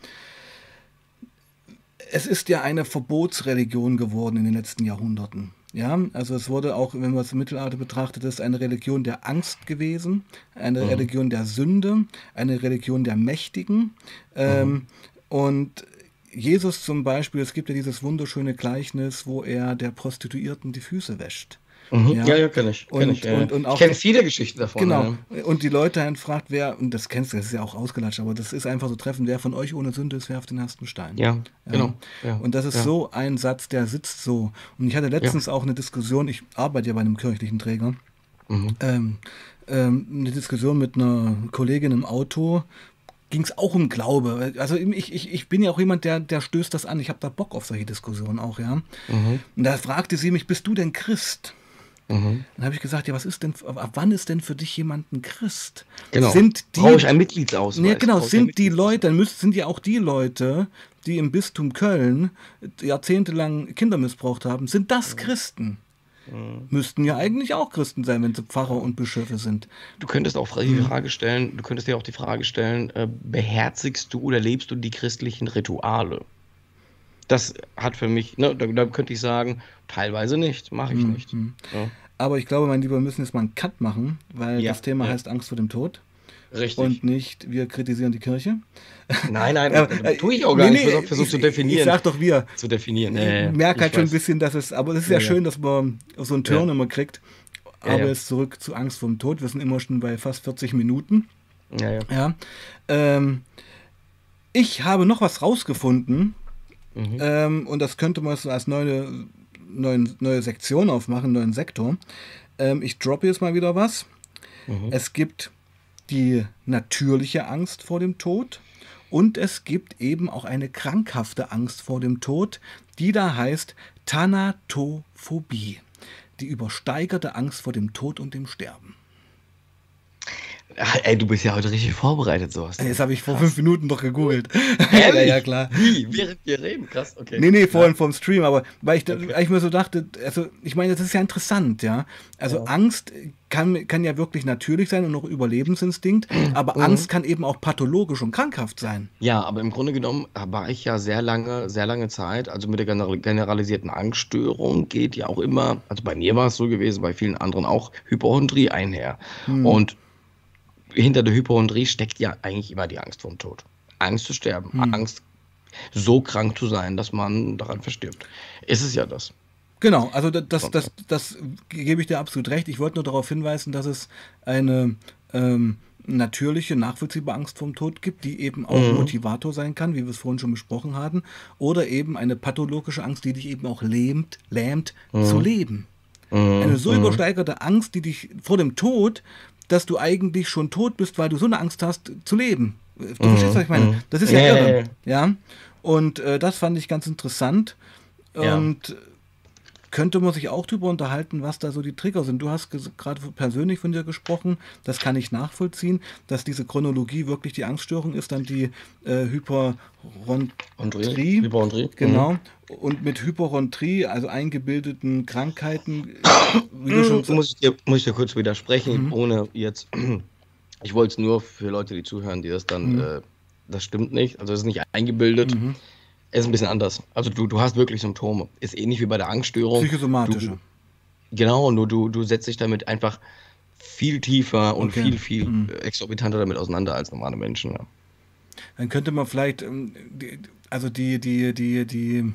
Es ist ja eine Verbotsreligion geworden in den letzten Jahrhunderten. Ja, also es wurde auch, wenn man es im Mittelalter betrachtet, ist eine Religion der Angst gewesen, eine mhm. Religion der Sünde, eine Religion der Mächtigen. Ähm, mhm. Und Jesus zum Beispiel, es gibt ja dieses wunderschöne Gleichnis, wo er der Prostituierten die Füße wäscht. Mhm. Ja, ja, ja kenne ich. Kenn ich, ja. und, und ich kenne viele Geschichten davon. Genau. Ja. Und die Leute dann fragt, wer, und das kennst du, das ist ja auch ausgelatscht, aber das ist einfach so treffend, wer von euch ohne Sünde ist, wer auf den ersten Stein. Ja, genau. Und das ist so ein Satz, der sitzt so. Und ich hatte letztens auch eine Diskussion, ich arbeite ja bei einem kirchlichen Träger, mhm. ähm, ähm, eine Diskussion mit einer Kollegin im Auto, ging es auch um Glaube. Also ich, ich, ich bin ja auch jemand, der, der stößt das an. Ich habe da Bock auf solche Diskussionen auch, ja. Mhm. Und da fragte sie mich, bist du denn Christ? Mhm. Dann habe ich gesagt, ja, was ist denn, ab wann ist denn für dich jemand ein Christ? Genau. Sind die, Brauche ich ein Mitgliedsausweis? Ja, genau, sind die Leute, dann müssen, sind ja auch die Leute, die im Bistum Köln jahrzehntelang Kinder missbraucht haben, sind das mhm. Christen? Mhm. Müssten ja eigentlich auch Christen sein, wenn sie Pfarrer und Bischöfe sind. Du könntest auch die mhm. Frage stellen, du könntest dir auch die Frage stellen, äh, beherzigst du oder lebst du die christlichen Rituale? das hat für mich, ne, da, da könnte ich sagen, teilweise nicht, mache ich mhm. nicht. Ja. Aber ich glaube, mein Lieber, wir müssen jetzt mal einen Cut machen, weil ja, das Thema ja. heißt Angst vor dem Tod. Richtig. Und nicht, wir kritisieren die Kirche. Nein, nein, äh, tue ich auch gar nee, nicht. Ich versuche zu definieren. Ich sag doch wir. Zu definieren. Nee, ich merke halt schon ein bisschen, dass es, aber es ist ja, ja schön, dass man so einen Turn immer kriegt. Aber jetzt zurück zu Angst vor dem Tod. Wir sind immer schon bei fast 40 Minuten. Ja, ja. ja. Ähm, ich habe noch was rausgefunden. Mhm. Ähm, und das könnte man so als neue, neue, neue Sektion aufmachen, neuen Sektor. Ähm, ich droppe jetzt mal wieder was. Mhm. Es gibt die natürliche Angst vor dem Tod und es gibt eben auch eine krankhafte Angst vor dem Tod, die da heißt Thanatophobie, die übersteigerte Angst vor dem Tod und dem Sterben. Ach, ey, du bist ja heute richtig vorbereitet, sowas. Jetzt habe ich vor fünf Minuten doch gegoogelt. ja, ja, klar. Wie? Während wir reden? Krass, okay. Nee, nee, vorhin ja. vom Stream, aber weil ich, okay. weil ich mir so dachte, also ich meine, das ist ja interessant, ja. Also ja. Angst kann, kann ja wirklich natürlich sein und auch Überlebensinstinkt, aber mhm. Angst kann eben auch pathologisch und krankhaft sein. Ja, aber im Grunde genommen war ich ja sehr lange, sehr lange Zeit, also mit der generalisierten Angststörung geht ja auch immer, also bei mir war es so gewesen, bei vielen anderen auch, Hypochondrie einher. Mhm. Und hinter der Hypochondrie steckt ja eigentlich immer die Angst vorm Tod. Angst zu sterben, hm. Angst, so krank zu sein, dass man daran verstirbt. Ist es ja das. Genau, also das, das, das, das gebe ich dir absolut recht. Ich wollte nur darauf hinweisen, dass es eine ähm, natürliche, nachvollziehbare Angst vorm Tod gibt, die eben auch mhm. Motivator sein kann, wie wir es vorhin schon besprochen hatten, oder eben eine pathologische Angst, die dich eben auch lähmt, lähmt mhm. zu leben. Mhm. Eine so mhm. übersteigerte Angst, die dich vor dem Tod dass du eigentlich schon tot bist, weil du so eine Angst hast, zu leben. Du mhm. verstehst, was ich meine? Das ist ja yeah. irre. Ja. Und äh, das fand ich ganz interessant. Und ja. Könnte man sich auch darüber unterhalten, was da so die Trigger sind. Du hast gerade persönlich von dir gesprochen, das kann ich nachvollziehen, dass diese Chronologie wirklich die Angststörung ist, dann die äh, Hyperontrie. Hyperontrie. Genau. Mhm und mit Hypochondrie, also eingebildeten Krankheiten, wie du schon sagst. Muss ich dir, muss ich dir kurz widersprechen, mhm. ohne jetzt. Ich wollte es nur für Leute, die zuhören, die das dann. Mhm. Äh, das stimmt nicht. Also, es ist nicht eingebildet. Mhm. Es ist ein bisschen anders. Also, du, du hast wirklich Symptome. Ist ähnlich wie bei der Angststörung. Psychosomatische. Du, genau, nur du, du setzt dich damit einfach viel tiefer und okay. viel, viel mhm. exorbitanter damit auseinander als normale Menschen. Ja. Dann könnte man vielleicht, ähm, also die, die, die, die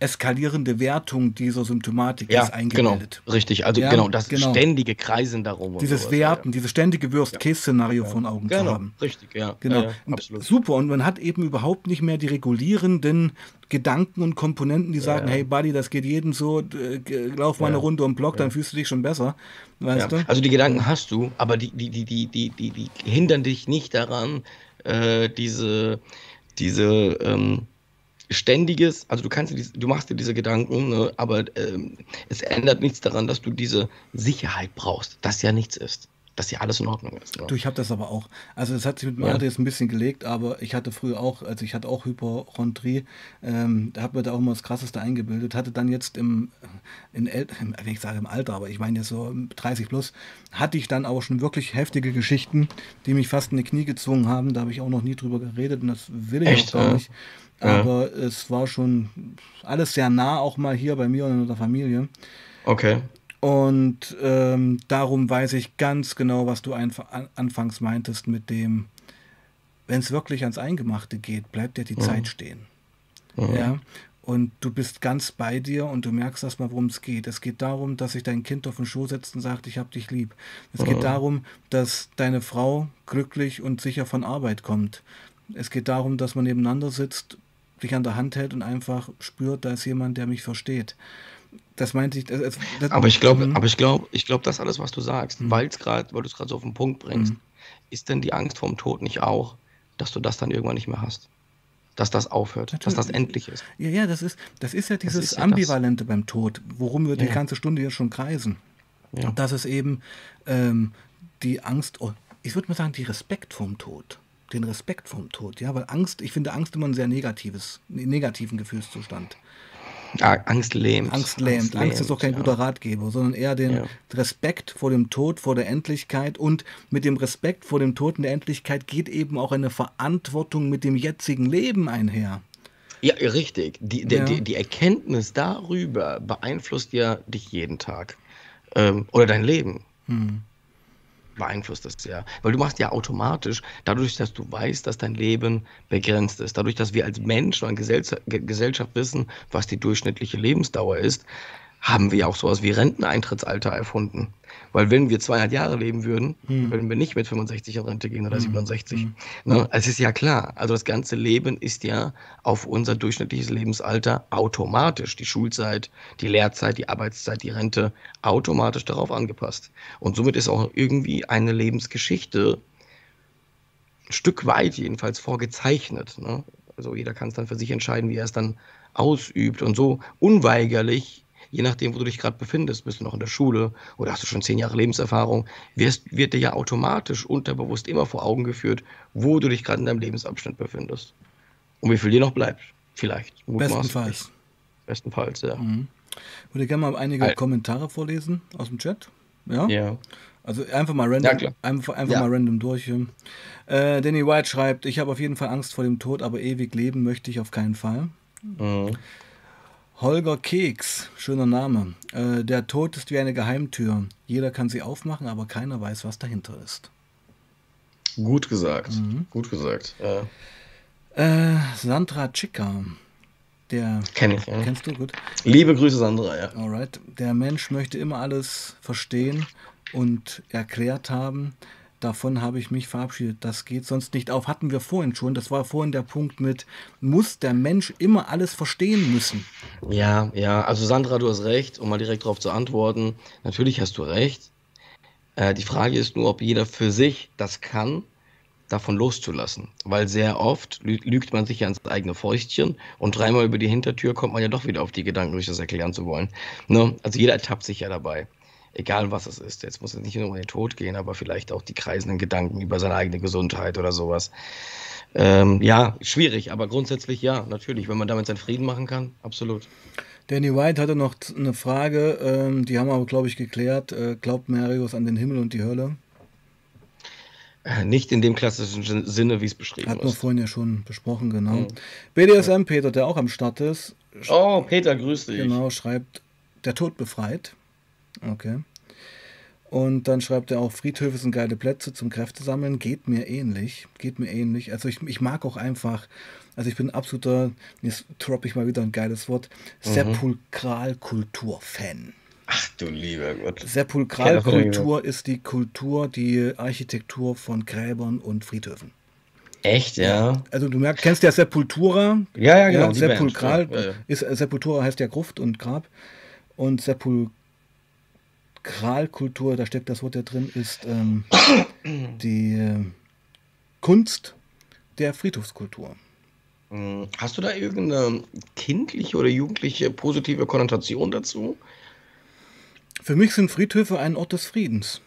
eskalierende Wertung dieser Symptomatik ja, ist eingebildet. Genau, richtig. Also ja, genau, das genau. ständige Kreisen darum. Dieses sowas, Werten, ja. dieses ständige Worst-Case-Szenario ja. vor Augen genau, zu haben. Richtig, ja. Genau. Und super. Und man hat eben überhaupt nicht mehr die regulierenden Gedanken und Komponenten, die sagen, hey Buddy, das geht jedem so, äh, lauf mal eine Runde um Block, dann fühlst du dich schon besser. Weißt du? Also die Gedanken hast du, aber die, die, die, die, die, die, die hindern dich nicht daran, äh, diese, diese ähm, ständiges, also du kannst, du machst dir diese Gedanken, ne, aber ähm, es ändert nichts daran, dass du diese Sicherheit brauchst, dass ja nichts ist, dass ja alles in Ordnung ist. Ne? Du, ich habe das aber auch. Also es hat sich mit mir ja. jetzt ein bisschen gelegt, aber ich hatte früher auch, also ich hatte auch Hypochondrie, ähm, da hat mir da auch immer das Krasseste eingebildet, hatte dann jetzt im, in El wenn ich sage im Alter, aber ich meine jetzt so 30 plus, hatte ich dann auch schon wirklich heftige Geschichten, die mich fast in die Knie gezwungen haben. Da habe ich auch noch nie drüber geredet und das will ich Echt, auch gar nicht. Aber ja. es war schon alles sehr nah, auch mal hier bei mir und in der Familie. Okay. Und ähm, darum weiß ich ganz genau, was du an, anfangs meintest mit dem, wenn es wirklich ans Eingemachte geht, bleibt dir die mhm. Zeit stehen. Mhm. Ja. Und du bist ganz bei dir und du merkst erstmal, worum es geht. Es geht darum, dass sich dein Kind auf den Schoß setzt und sagt, ich hab dich lieb. Es mhm. geht darum, dass deine Frau glücklich und sicher von Arbeit kommt. Es geht darum, dass man nebeneinander sitzt dich an der Hand hält und einfach spürt, da ist jemand, der mich versteht. Das meinte ich. Das, das, aber ich glaube, mhm. aber ich glaube, ich glaube, das alles, was du sagst, mhm. weil es gerade, weil du es gerade so auf den Punkt bringst, mhm. ist denn die Angst vorm Tod nicht auch, dass du das dann irgendwann nicht mehr hast? Dass das aufhört, Natürlich. dass das endlich ist. Ja, ja, das ist, das ist ja dieses ist ja Ambivalente das. beim Tod, worum wir ja. die ganze Stunde hier schon kreisen. Ja. Das ist eben ähm, die Angst, oh, ich würde mal sagen, die Respekt vorm Tod den Respekt vom Tod, ja, weil Angst, ich finde Angst immer ein sehr negatives, negativen Gefühlszustand. Angst lähmt. Angst lähmt. Angst, Angst ist auch kein ja. guter Ratgeber, sondern eher den ja. Respekt vor dem Tod, vor der Endlichkeit und mit dem Respekt vor dem Tod und der Endlichkeit geht eben auch eine Verantwortung mit dem jetzigen Leben einher. Ja, richtig. Die, ja. Die, die, Erkenntnis darüber beeinflusst ja dich jeden Tag. Ähm, oder dein Leben. Hm. Beeinflusst das ja. Weil du machst ja automatisch, dadurch, dass du weißt, dass dein Leben begrenzt ist, dadurch, dass wir als Mensch oder Gesellschaft wissen, was die durchschnittliche Lebensdauer ist, haben wir auch sowas wie Renteneintrittsalter erfunden. Weil wenn wir 200 Jahre leben würden, hm. würden wir nicht mit 65 in Rente gehen oder hm. 67. Hm. Ne? Es ist ja klar. Also das ganze Leben ist ja auf unser durchschnittliches Lebensalter automatisch. Die Schulzeit, die Lehrzeit, die Arbeitszeit, die Rente automatisch darauf angepasst. Und somit ist auch irgendwie eine Lebensgeschichte ein Stück weit jedenfalls vorgezeichnet. Ne? Also jeder kann es dann für sich entscheiden, wie er es dann ausübt. Und so unweigerlich je nachdem, wo du dich gerade befindest, bist du noch in der Schule oder hast du schon zehn Jahre Lebenserfahrung, wirst, wird dir ja automatisch unterbewusst immer vor Augen geführt, wo du dich gerade in deinem Lebensabschnitt befindest. Und wie viel dir noch bleibt. Vielleicht. Bestenfalls. Bestenfalls, ja. Mhm. Ich würde gerne mal einige Al Kommentare vorlesen aus dem Chat. Ja. ja. Also einfach mal random, ja, einfach, einfach ja. mal random durch. Äh, Danny White schreibt, ich habe auf jeden Fall Angst vor dem Tod, aber ewig leben möchte ich auf keinen Fall. Mhm. Holger Keks, schöner Name. Äh, der Tod ist wie eine Geheimtür. Jeder kann sie aufmachen, aber keiner weiß, was dahinter ist. Gut gesagt. Mhm. Gut gesagt. Ja. Äh, Sandra Chica. Der Kenn ich, ja. Kennst du gut? Liebe Grüße, Sandra, ja. Alright. Der Mensch möchte immer alles verstehen und erklärt haben davon habe ich mich verabschiedet. Das geht sonst nicht auf. Hatten wir vorhin schon. Das war vorhin der Punkt mit, muss der Mensch immer alles verstehen müssen? Ja, ja. Also Sandra, du hast recht, um mal direkt darauf zu antworten. Natürlich hast du recht. Äh, die Frage ist nur, ob jeder für sich das kann, davon loszulassen. Weil sehr oft lügt man sich ja ans eigene Fäustchen und dreimal über die Hintertür kommt man ja doch wieder auf die Gedanken, durch das erklären zu wollen. Ne? Also jeder ertappt sich ja dabei egal was es ist. Jetzt muss es nicht nur um den Tod gehen, aber vielleicht auch die kreisenden Gedanken über seine eigene Gesundheit oder sowas. Ähm, ja, schwierig, aber grundsätzlich ja, natürlich, wenn man damit seinen Frieden machen kann, absolut. Danny White hatte noch eine Frage, ähm, die haben wir aber, glaube ich, geklärt. Äh, glaubt Marius an den Himmel und die Hölle? Äh, nicht in dem klassischen Sinne, wie es beschrieben Hat ist. Hat man vorhin ja schon besprochen, genau. Mhm. BDSM Peter, der auch am Start ist. Oh, Peter, grüß dich. Genau, schreibt, der Tod befreit. Okay. Und dann schreibt er auch, Friedhöfe sind geile Plätze zum Kräftesammeln. Geht mir ähnlich. Geht mir ähnlich. Also ich, ich mag auch einfach, also ich bin absoluter, jetzt droppe ich mal wieder ein geiles Wort, mhm. Sepulkralkultur-Fan. Ach du lieber Gott. Sepulkralkultur ist die Kultur, die Architektur von Gräbern und Friedhöfen. Echt, ja? Also du merkst, kennst ja Sepultura. Ja, ja, genau. Ja, Sepulkral ja, ja. ist Sepultura heißt ja Gruft und Grab. Und Sepul Sakralkultur, da steckt das Wort ja drin, ist ähm, die äh, Kunst der Friedhofskultur. Hm, hast du da irgendeine kindliche oder jugendliche positive Konnotation dazu? Für mich sind Friedhöfe ein Ort des Friedens.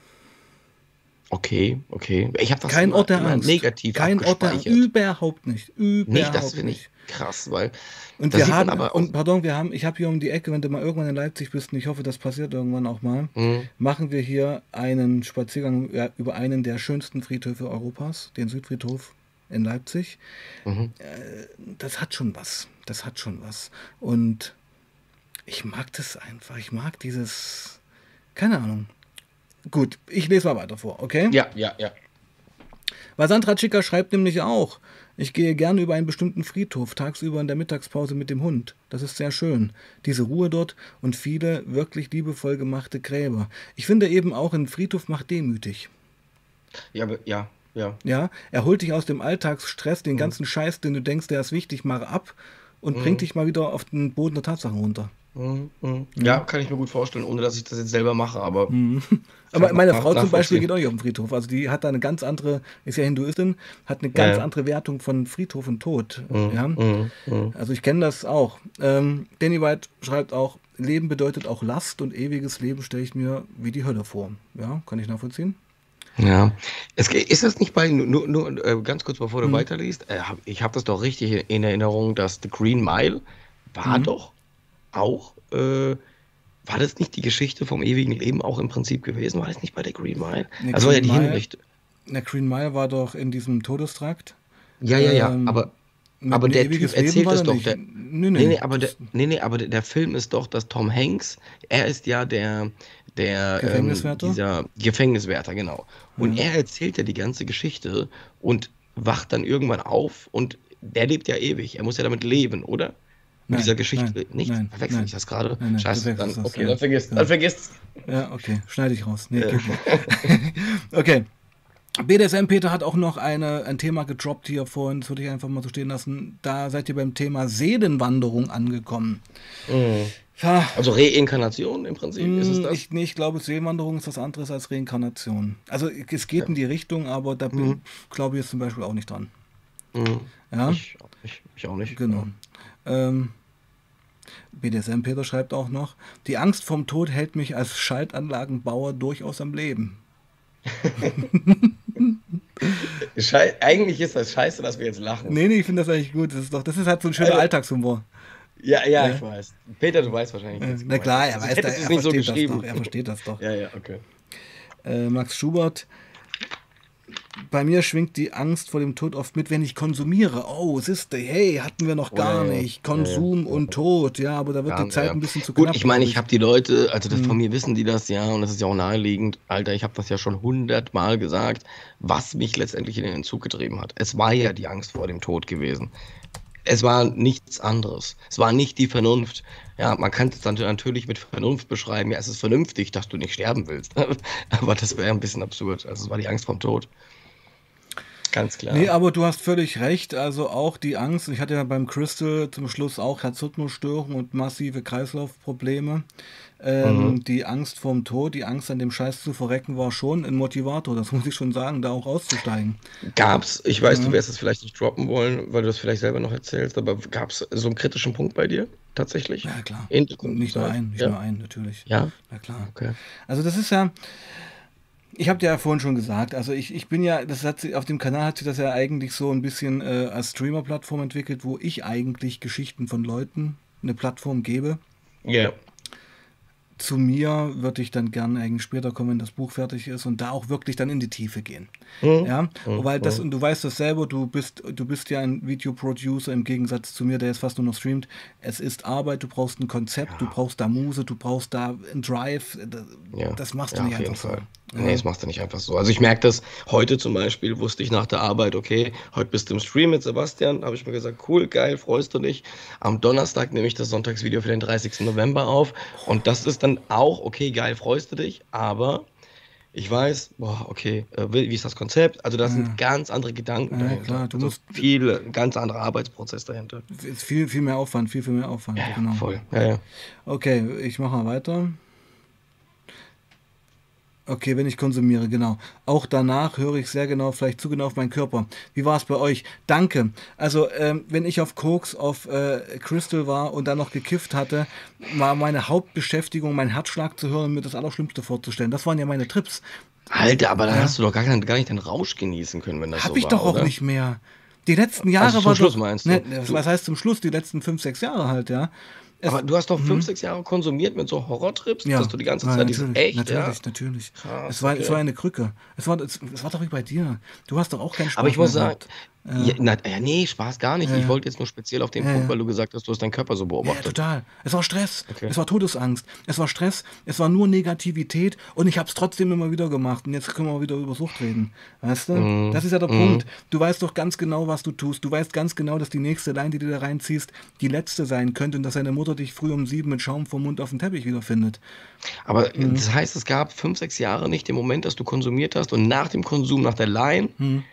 Okay, okay. Ich habe das kein immer, Ort der Angst. negativ Kein Ort der überhaupt nicht. Überhaupt nicht, das finde ich krass, weil und wir haben aber und pardon, wir haben, ich habe hier um die Ecke, wenn du mal irgendwann in Leipzig bist, und ich hoffe, das passiert irgendwann auch mal, mhm. machen wir hier einen Spaziergang über einen der schönsten Friedhöfe Europas, den Südfriedhof in Leipzig. Mhm. Äh, das hat schon was. Das hat schon was. Und ich mag das einfach. Ich mag dieses, keine Ahnung. Gut, ich lese mal weiter vor, okay? Ja, ja, ja. Weil Sandra Chica schreibt nämlich auch, ich gehe gerne über einen bestimmten Friedhof, tagsüber in der Mittagspause mit dem Hund. Das ist sehr schön. Diese Ruhe dort und viele wirklich liebevoll gemachte Gräber. Ich finde eben auch, ein Friedhof macht demütig. Ja, ja, ja. Ja, er holt dich aus dem Alltagsstress, den mhm. ganzen Scheiß, den du denkst, der ist wichtig, mal ab und mhm. bringt dich mal wieder auf den Boden der Tatsachen runter. Mhm, mhm. Ja, kann ich mir gut vorstellen, ohne dass ich das jetzt selber mache, aber. Mhm. Aber meine Frau zum Beispiel geht auch nicht auf den Friedhof. Also die hat da eine ganz andere, ist ja Hinduistin, hat eine ganz ja. andere Wertung von Friedhof und Tod. Mhm. Ja? Mhm. Mhm. Also ich kenne das auch. Ähm, Danny White schreibt auch, Leben bedeutet auch Last und ewiges Leben stelle ich mir wie die Hölle vor. Ja, kann ich nachvollziehen? Ja, es, ist das nicht bei, nur, nur äh, ganz kurz bevor du mhm. weiterliest, äh, ich habe das doch richtig in Erinnerung, dass The Green Mile war mhm. doch auch, äh, war das nicht die Geschichte vom ewigen Leben auch im Prinzip gewesen? War das nicht bei der Green Mile? Nee, also Green ja die Hinrichtung. Der Green Mile war doch in diesem Todestrakt. Ja, ja, ja, ähm, aber aber der Typ erzählt das doch. Der, nee, nee, nee, aber der, nee, nee, aber der Film ist doch, dass Tom Hanks, er ist ja der, der ähm, Gefängniswärter? Ähm, dieser Gefängniswärter, genau. Und mhm. er erzählt ja die ganze Geschichte und wacht dann irgendwann auf und der lebt ja ewig. Er muss ja damit leben, oder? Mit nein, dieser Geschichte. Nein, nicht? Nein, Verwechsel nein, ich das gerade? Scheiße, dann, das, okay, ja. dann vergiss, ja. dann vergiss. Ja, okay, schneide ich raus. Nee, nicht. okay. BDSM Peter hat auch noch eine, ein Thema gedroppt hier vorhin, das würde ich einfach mal so stehen lassen. Da seid ihr beim Thema Seelenwanderung angekommen. Mhm. Ja. Also Reinkarnation im Prinzip, ist es das? Ich, nee, ich glaube, Seelenwanderung ist was anderes als Reinkarnation. Also es geht ja. in die Richtung, aber da mhm. glaube ich jetzt zum Beispiel auch nicht dran. Mhm. Ja? Ich, ich, ich, auch nicht. Genau. Ja. Ähm, BDSM Peter schreibt auch noch, die Angst vom Tod hält mich als Schaltanlagenbauer durchaus am Leben. Schei eigentlich ist das scheiße, dass wir jetzt lachen. Nee, nee, ich finde das eigentlich gut. Das ist, doch, das ist halt so ein schöner also, Alltagshumor. Ja, ja, ich weiß. Peter, du weißt wahrscheinlich. Äh, na klar, er weiß, da, er, nicht so das doch, er versteht das doch. ja, ja, okay. Äh, Max Schubert, bei mir schwingt die Angst vor dem Tod oft mit, wenn ich konsumiere. Oh, siehste, hey, hatten wir noch gar oh, ja, nicht. Konsum ja, und Tod, ja, aber da wird ja, die Zeit ein bisschen zu knapp. Gut, ich meine, ich habe die Leute, also das, hm. von mir wissen die das ja und das ist ja auch naheliegend. Alter, ich habe das ja schon hundertmal gesagt, was mich letztendlich in den Entzug getrieben hat. Es war ja die Angst vor dem Tod gewesen. Es war nichts anderes. Es war nicht die Vernunft. Ja, man kann es dann natürlich mit Vernunft beschreiben. Ja, es ist vernünftig, dass du nicht sterben willst. Aber das wäre ein bisschen absurd. Also es war die Angst vom Tod. Ganz klar. Nee, aber du hast völlig recht. Also auch die Angst, ich hatte ja beim Crystal zum Schluss auch Herzrhythmusstörungen und massive Kreislaufprobleme. Ähm, mhm. Die Angst vorm Tod, die Angst an dem Scheiß zu verrecken, war schon ein Motivator, das muss ich schon sagen, da auch auszusteigen. Gab's, ich weiß, ja. du wirst es vielleicht nicht droppen wollen, weil du es vielleicht selber noch erzählst, aber gab es so einen kritischen Punkt bei dir tatsächlich? Ja, klar. In, nicht nur einen, nicht ja. nur einen, natürlich. Ja? Na klar. Okay. Also das ist ja, ich habe dir ja vorhin schon gesagt, also ich, ich bin ja, das hat auf dem Kanal hat sich das ja eigentlich so ein bisschen äh, als Streamer-Plattform entwickelt, wo ich eigentlich Geschichten von Leuten eine Plattform gebe. Ja. Yeah zu mir würde ich dann gerne eigentlich später kommen, wenn das Buch fertig ist und da auch wirklich dann in die Tiefe gehen. Mhm. Ja, mhm. weil das, und du weißt das selber, du bist, du bist ja ein Videoproducer im Gegensatz zu mir, der jetzt fast nur noch streamt. Es ist Arbeit, du brauchst ein Konzept, ja. du brauchst da Muse, du brauchst da einen Drive. Das, ja. das machst du ja, nicht einfach so. Nee, das machst du nicht einfach so. Also ich merke das heute zum Beispiel, wusste ich nach der Arbeit, okay, heute bist du im Stream mit Sebastian, habe ich mir gesagt, cool, geil, freust du dich. Am Donnerstag nehme ich das Sonntagsvideo für den 30. November auf und das ist dann auch, okay, geil, freust du dich, aber ich weiß, boah, okay, äh, wie ist das Konzept? Also da ja. sind ganz andere Gedanken ja, dahinter. Klar, du also musst viel, ganz anderer Arbeitsprozess dahinter. Viel, viel mehr Aufwand, viel, viel mehr Aufwand. Ja, genau. voll. Ja, ja. Okay, ich mache mal weiter. Okay, wenn ich konsumiere, genau. Auch danach höre ich sehr genau, vielleicht zu genau auf meinen Körper. Wie war es bei euch? Danke. Also, ähm, wenn ich auf Koks, auf äh, Crystal war und dann noch gekifft hatte, war meine Hauptbeschäftigung, mein Herzschlag zu hören und mir das Allerschlimmste vorzustellen. Das waren ja meine Trips. Alter, aber dann ja. hast du doch gar, gar nicht den Rausch genießen können, wenn das Hab so war. Hab ich doch auch oder? nicht mehr. Die letzten Jahre also zum war Schluss doch, meinst du? Ne, was heißt zum Schluss? Die letzten fünf, sechs Jahre halt, ja. Aber du hast doch fünf, mhm. sechs Jahre konsumiert mit so Horrortrips, ja. dass du die ganze Zeit natürlich, echt, natürlich, ja? natürlich. Krass, es, war, okay. es war eine Krücke. Es war, es, es war doch wie bei dir. Du hast doch auch keinen Spaß Aber ich muss sagen, ja, na, ja, nee, Spaß gar nicht. Ich wollte jetzt nur speziell auf den Punkt, weil du gesagt hast, du hast deinen Körper so beobachtet. Ja, total. Es war Stress. Okay. Es war Todesangst. Es war Stress. Es war nur Negativität und ich habe es trotzdem immer wieder gemacht. Und jetzt können wir wieder über Sucht reden. Weißt du? Mhm. Das ist ja der Mhm. Punkt. Du weißt doch ganz genau, was du tust. Du weißt ganz genau, dass die nächste Line, die du da reinziehst, die letzte sein könnte und dass deine Mutter dich früh um sieben mit Schaum vom Mund auf dem Teppich wiederfindet. Aber Mhm. das heißt, es gab fünf, sechs Jahre nicht den Moment, dass du konsumiert hast und nach dem Konsum, nach der Line, Mhm.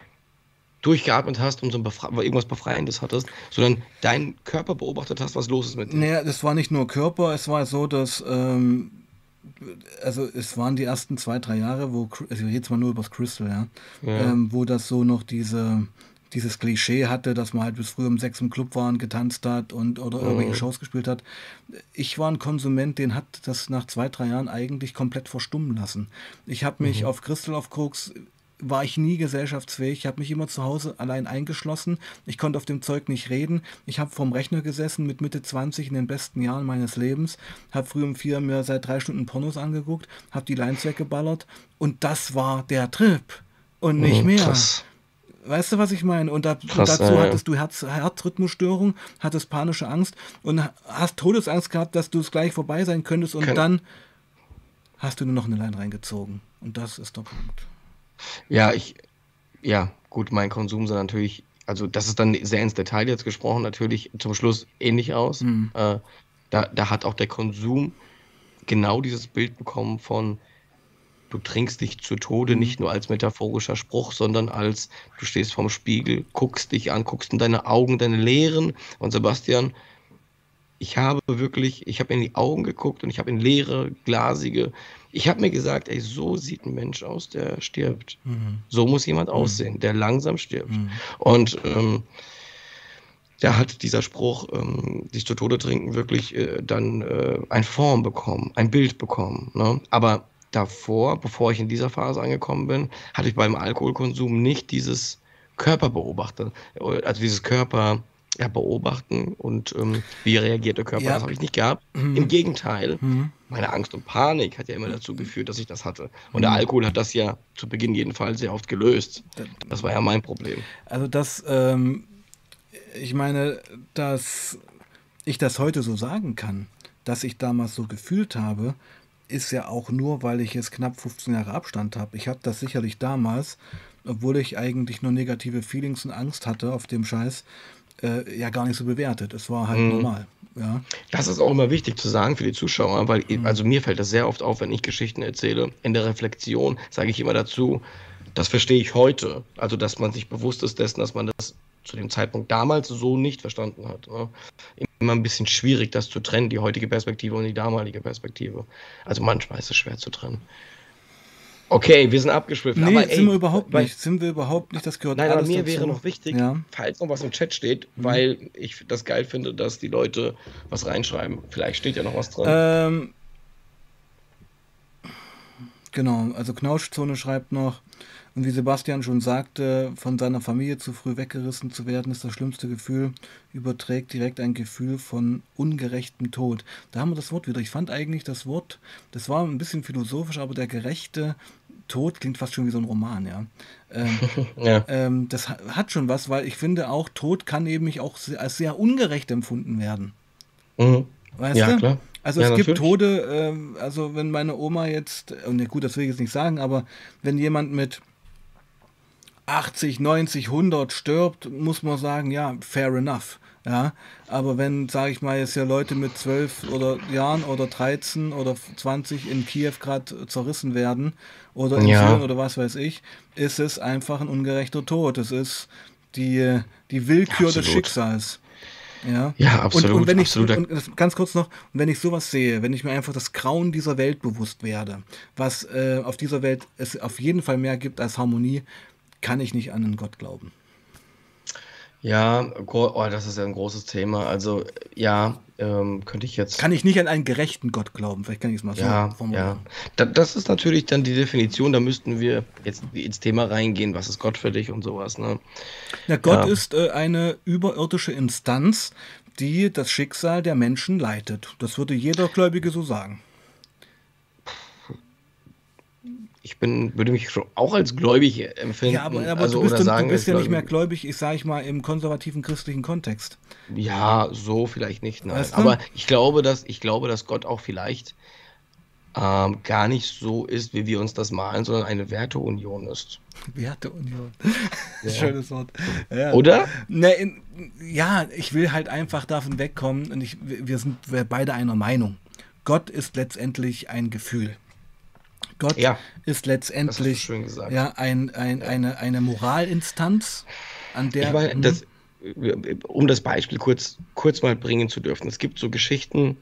Durchgeatmet hast und so Befre irgendwas Befreiendes hattest, sondern deinen Körper beobachtet hast, was los ist mit dir. Naja, das war nicht nur Körper, es war so, dass, ähm, also es waren die ersten zwei, drei Jahre, wo, also jetzt mal nur übers Crystal, ja, Ja. ähm, wo das so noch diese, dieses Klischee hatte, dass man halt bis früh um sechs im Club war und getanzt hat und oder irgendwelche Mhm. Shows gespielt hat. Ich war ein Konsument, den hat das nach zwei, drei Jahren eigentlich komplett verstummen lassen. Ich habe mich auf Crystal auf Koks war ich nie gesellschaftsfähig. Ich habe mich immer zu Hause allein eingeschlossen. Ich konnte auf dem Zeug nicht reden. Ich habe vorm Rechner gesessen mit Mitte 20 in den besten Jahren meines Lebens. Habe früh um vier mir seit drei Stunden Pornos angeguckt. Habe die Lines weggeballert. Und das war der Trip. Und nicht Mhm, mehr. Krass. Weißt du, was ich meine? Und, da, Krass, und dazu ja, hattest du Herz, Herzrhythmusstörung, hattest panische Angst und hast Todesangst gehabt, dass du es gleich vorbei sein könntest und dann hast du nur noch eine Line reingezogen. Und das ist der Punkt. Ja, ich, ja, gut, mein Konsum sah natürlich, also das ist dann sehr ins Detail jetzt gesprochen, natürlich zum Schluss ähnlich aus. Mhm. Äh, da, da hat auch der Konsum genau dieses Bild bekommen von, du trinkst dich zu Tode, mhm. nicht nur als metaphorischer Spruch, sondern als du stehst vorm Spiegel, guckst dich an, guckst in deine Augen, deine leeren. Und Sebastian, ich habe wirklich, ich habe in die Augen geguckt und ich habe in leere, glasige, ich habe mir gesagt, ey, so sieht ein Mensch aus, der stirbt. Mhm. So muss jemand mhm. aussehen, der langsam stirbt. Mhm. Und ähm, da hat dieser Spruch, ähm, sich zu Tode trinken, wirklich äh, dann äh, eine Form bekommen, ein Bild bekommen. Ne? Aber davor, bevor ich in dieser Phase angekommen bin, hatte ich beim Alkoholkonsum nicht dieses Körper beobachtet, also dieses Körper ja, beobachten und ähm, wie reagiert der Körper. Ja. Das habe ich nicht gehabt. Mhm. Im Gegenteil, mhm. meine Angst und Panik hat ja immer dazu geführt, dass ich das hatte. Und mhm. der Alkohol hat das ja zu Beginn jedenfalls sehr oft gelöst. Das war ja mein Problem. Also das, ähm, ich meine, dass ich das heute so sagen kann, dass ich damals so gefühlt habe, ist ja auch nur, weil ich jetzt knapp 15 Jahre Abstand habe. Ich habe das sicherlich damals, obwohl ich eigentlich nur negative Feelings und Angst hatte auf dem Scheiß, äh, ja gar nicht so bewertet. Es war halt mhm. normal. Ja. Das ist auch immer wichtig zu sagen für die Zuschauer, weil mhm. also mir fällt das sehr oft auf, wenn ich Geschichten erzähle. In der Reflexion sage ich immer dazu, das verstehe ich heute. Also, dass man sich bewusst ist dessen, dass man das zu dem Zeitpunkt damals so nicht verstanden hat. Ne? Immer ein bisschen schwierig, das zu trennen, die heutige Perspektive und die damalige Perspektive. Also manchmal ist es schwer zu trennen. Okay, wir sind abgeschwiffen. Nee, aber, sind ey, wir überhaupt weil, nicht. Sind wir überhaupt nicht. Das gehört Nein, aber mir dazu. wäre noch wichtig, ja. falls noch was im Chat steht, mhm. weil ich das geil finde, dass die Leute was reinschreiben. Vielleicht steht ja noch was drin. Ähm, genau, also Knauschzone schreibt noch, und wie Sebastian schon sagte, von seiner Familie zu früh weggerissen zu werden, ist das schlimmste Gefühl, überträgt direkt ein Gefühl von ungerechtem Tod. Da haben wir das Wort wieder. Ich fand eigentlich das Wort, das war ein bisschen philosophisch, aber der gerechte Tod klingt fast schon wie so ein Roman, ja. Ähm, ja. Ähm, das hat schon was, weil ich finde auch, Tod kann eben auch als sehr ungerecht empfunden werden. Mhm. Weißt ja, du? Klar. Also ja, es gibt Tode, äh, also wenn meine Oma jetzt, und gut, das will ich jetzt nicht sagen, aber wenn jemand mit 80, 90, 100 stirbt, muss man sagen, ja, fair enough. Ja, aber wenn, sage ich mal, jetzt ja Leute mit 12 oder Jahren oder 13 oder 20 in Kiew gerade zerrissen werden oder in ja. Syrien oder was weiß ich, ist es einfach ein ungerechter Tod. Es ist die, die Willkür absolut. des Schicksals. Ja, ja absolut. Und, und wenn absolut. ich, und ganz kurz noch, wenn ich sowas sehe, wenn ich mir einfach das Grauen dieser Welt bewusst werde, was äh, auf dieser Welt es auf jeden Fall mehr gibt als Harmonie, kann ich nicht an einen Gott glauben. Ja, oh, das ist ja ein großes Thema. Also ja, ähm, könnte ich jetzt. Kann ich nicht an einen gerechten Gott glauben? Vielleicht kann ich es mal so ja, formulieren. Ja. das ist natürlich dann die Definition. Da müssten wir jetzt ins Thema reingehen. Was ist Gott für dich und sowas? Ne? Ja, Gott ja. ist äh, eine überirdische Instanz, die das Schicksal der Menschen leitet. Das würde jeder Gläubige so sagen. Ich bin, würde mich auch als gläubig empfinden. Ja, aber, aber also, du bist, sagen, du bist ja nicht mehr gläubig, ich sage ich mal, im konservativen christlichen Kontext. Ja, so vielleicht nicht, nein. Weißt du? Aber ich glaube, dass, ich glaube, dass Gott auch vielleicht ähm, gar nicht so ist, wie wir uns das malen, sondern eine Werteunion ist. Werteunion. Ja. Schönes Wort. Ja. Oder? Ne, in, ja, ich will halt einfach davon wegkommen und ich, wir sind beide einer Meinung. Gott ist letztendlich ein Gefühl. Gott ja, ist letztendlich ja, ein, ein, eine, eine Moralinstanz, an der. Ich meine, hm? das, um das Beispiel kurz, kurz mal bringen zu dürfen. Es gibt so Geschichten,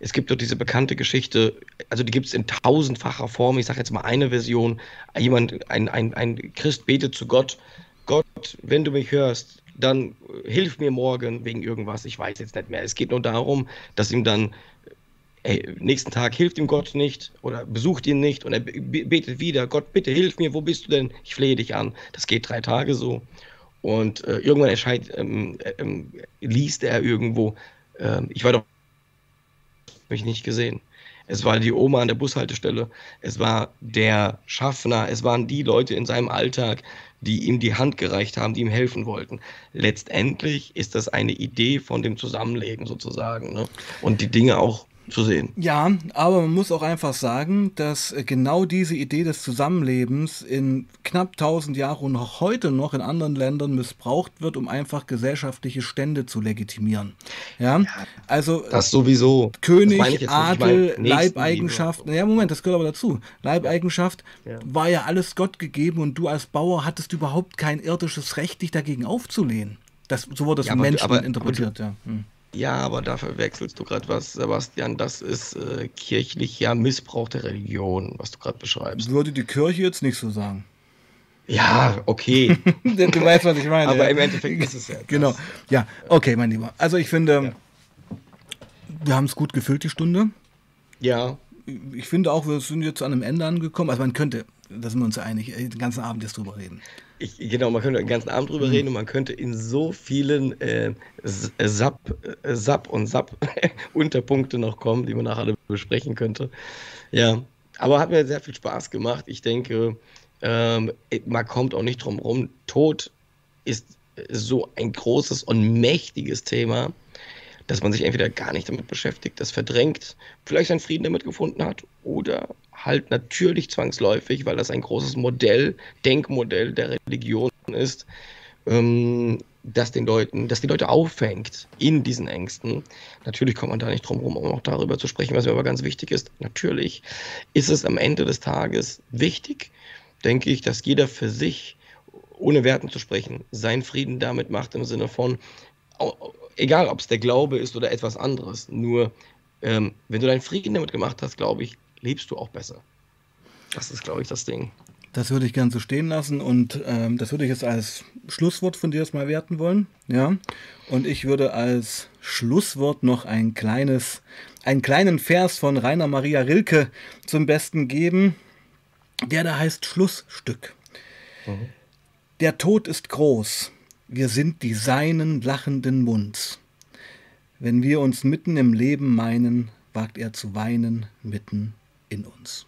es gibt doch diese bekannte Geschichte, also die gibt es in tausendfacher Form. Ich sage jetzt mal eine Version. Jemand, ein, ein, ein Christ betet zu Gott: Gott, wenn du mich hörst, dann hilf mir morgen wegen irgendwas. Ich weiß jetzt nicht mehr. Es geht nur darum, dass ihm dann ey, nächsten Tag hilft ihm Gott nicht oder besucht ihn nicht und er betet wieder, Gott, bitte hilf mir, wo bist du denn? Ich flehe dich an. Das geht drei Tage so. Und äh, irgendwann erscheint, ähm, ähm, liest er irgendwo, äh, ich war doch mich nicht gesehen. es war die Oma an der Bushaltestelle, es war der Schaffner, es waren die Leute in seinem Alltag, die ihm die Hand gereicht haben, die ihm helfen wollten. Letztendlich ist das eine Idee von dem Zusammenleben sozusagen ne? und die Dinge auch zu sehen. Ja, aber man muss auch einfach sagen, dass äh, genau diese Idee des Zusammenlebens in knapp 1000 Jahren und auch heute noch in anderen Ländern missbraucht wird, um einfach gesellschaftliche Stände zu legitimieren. Ja, ja also das sowieso. König, das Adel, Leibeigenschaft. Ja, Moment, das gehört aber dazu. Leibeigenschaft ja. war ja alles Gott gegeben und du als Bauer hattest überhaupt kein irdisches Recht, dich dagegen aufzulehnen. Das, so wurde es ja, Menschen aber, interpretiert, aber, ja. Hm. Ja, aber da verwechselst du gerade was, Sebastian. Das ist äh, kirchlicher Missbrauch der Religion, was du gerade beschreibst. Würde die Kirche jetzt nicht so sagen. Ja, okay. du weißt, was ich meine. Aber ja. im Endeffekt ist es ja. Genau. Das. Ja, okay, mein Lieber. Also ich finde, ja. wir haben es gut gefüllt, die Stunde. Ja. Ich finde auch, wir sind jetzt an einem Ende angekommen. Also man könnte, da sind wir uns einig, den ganzen Abend jetzt drüber reden. Ich, genau, man könnte den ganzen Abend drüber mhm. reden und man könnte in so vielen äh, SAP, äh, SAP und SAP-Unterpunkte noch kommen, die man nachher alle besprechen könnte. Ja, aber hat mir sehr viel Spaß gemacht. Ich denke, ähm, man kommt auch nicht drum rum. Tod ist so ein großes und mächtiges Thema, dass man sich entweder gar nicht damit beschäftigt, das verdrängt, vielleicht seinen Frieden damit gefunden hat oder halt natürlich zwangsläufig, weil das ein großes Modell, Denkmodell der Religion ist, ähm, das den Leuten, das die Leute auffängt in diesen Ängsten. Natürlich kommt man da nicht drum herum, um auch darüber zu sprechen, was mir aber ganz wichtig ist. Natürlich ist es am Ende des Tages wichtig, denke ich, dass jeder für sich, ohne Werten zu sprechen, seinen Frieden damit macht im Sinne von, egal ob es der Glaube ist oder etwas anderes, nur ähm, wenn du deinen Frieden damit gemacht hast, glaube ich, lebst du auch besser. Das ist, glaube ich, das Ding. Das würde ich gern so stehen lassen und ähm, das würde ich jetzt als Schlusswort von dir jetzt mal werten wollen. Ja. Und ich würde als Schlusswort noch ein kleines, einen kleinen Vers von Rainer Maria Rilke zum Besten geben. Der da heißt Schlussstück. Mhm. Der Tod ist groß. Wir sind die seinen lachenden Munds. Wenn wir uns mitten im Leben meinen, wagt er zu weinen mitten in uns.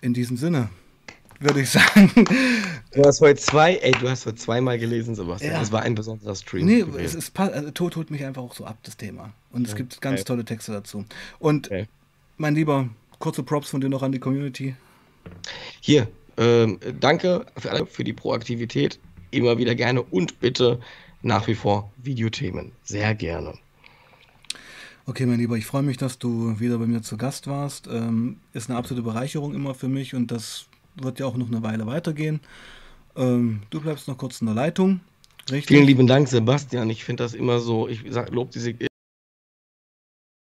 In diesem Sinne würde ich sagen. Du hast heute zwei, ey, du hast heute zweimal gelesen, Sebastian. Ja. Das war ein besonderer Stream. Nee, es ist, also, Tod holt mich einfach auch so ab, das Thema. Und es ja. gibt ganz okay. tolle Texte dazu. Und okay. mein Lieber, kurze Props von dir noch an die Community. Hier, ähm, danke für, alle, für die Proaktivität. Immer wieder gerne und bitte nach wie vor Videothemen. Sehr gerne. Okay, mein Lieber, ich freue mich, dass du wieder bei mir zu Gast warst. Ähm, ist eine absolute Bereicherung immer für mich und das wird ja auch noch eine Weile weitergehen. Ähm, du bleibst noch kurz in der Leitung. Richtig? Vielen lieben Dank, Sebastian. Ich finde das immer so, ich lobe diese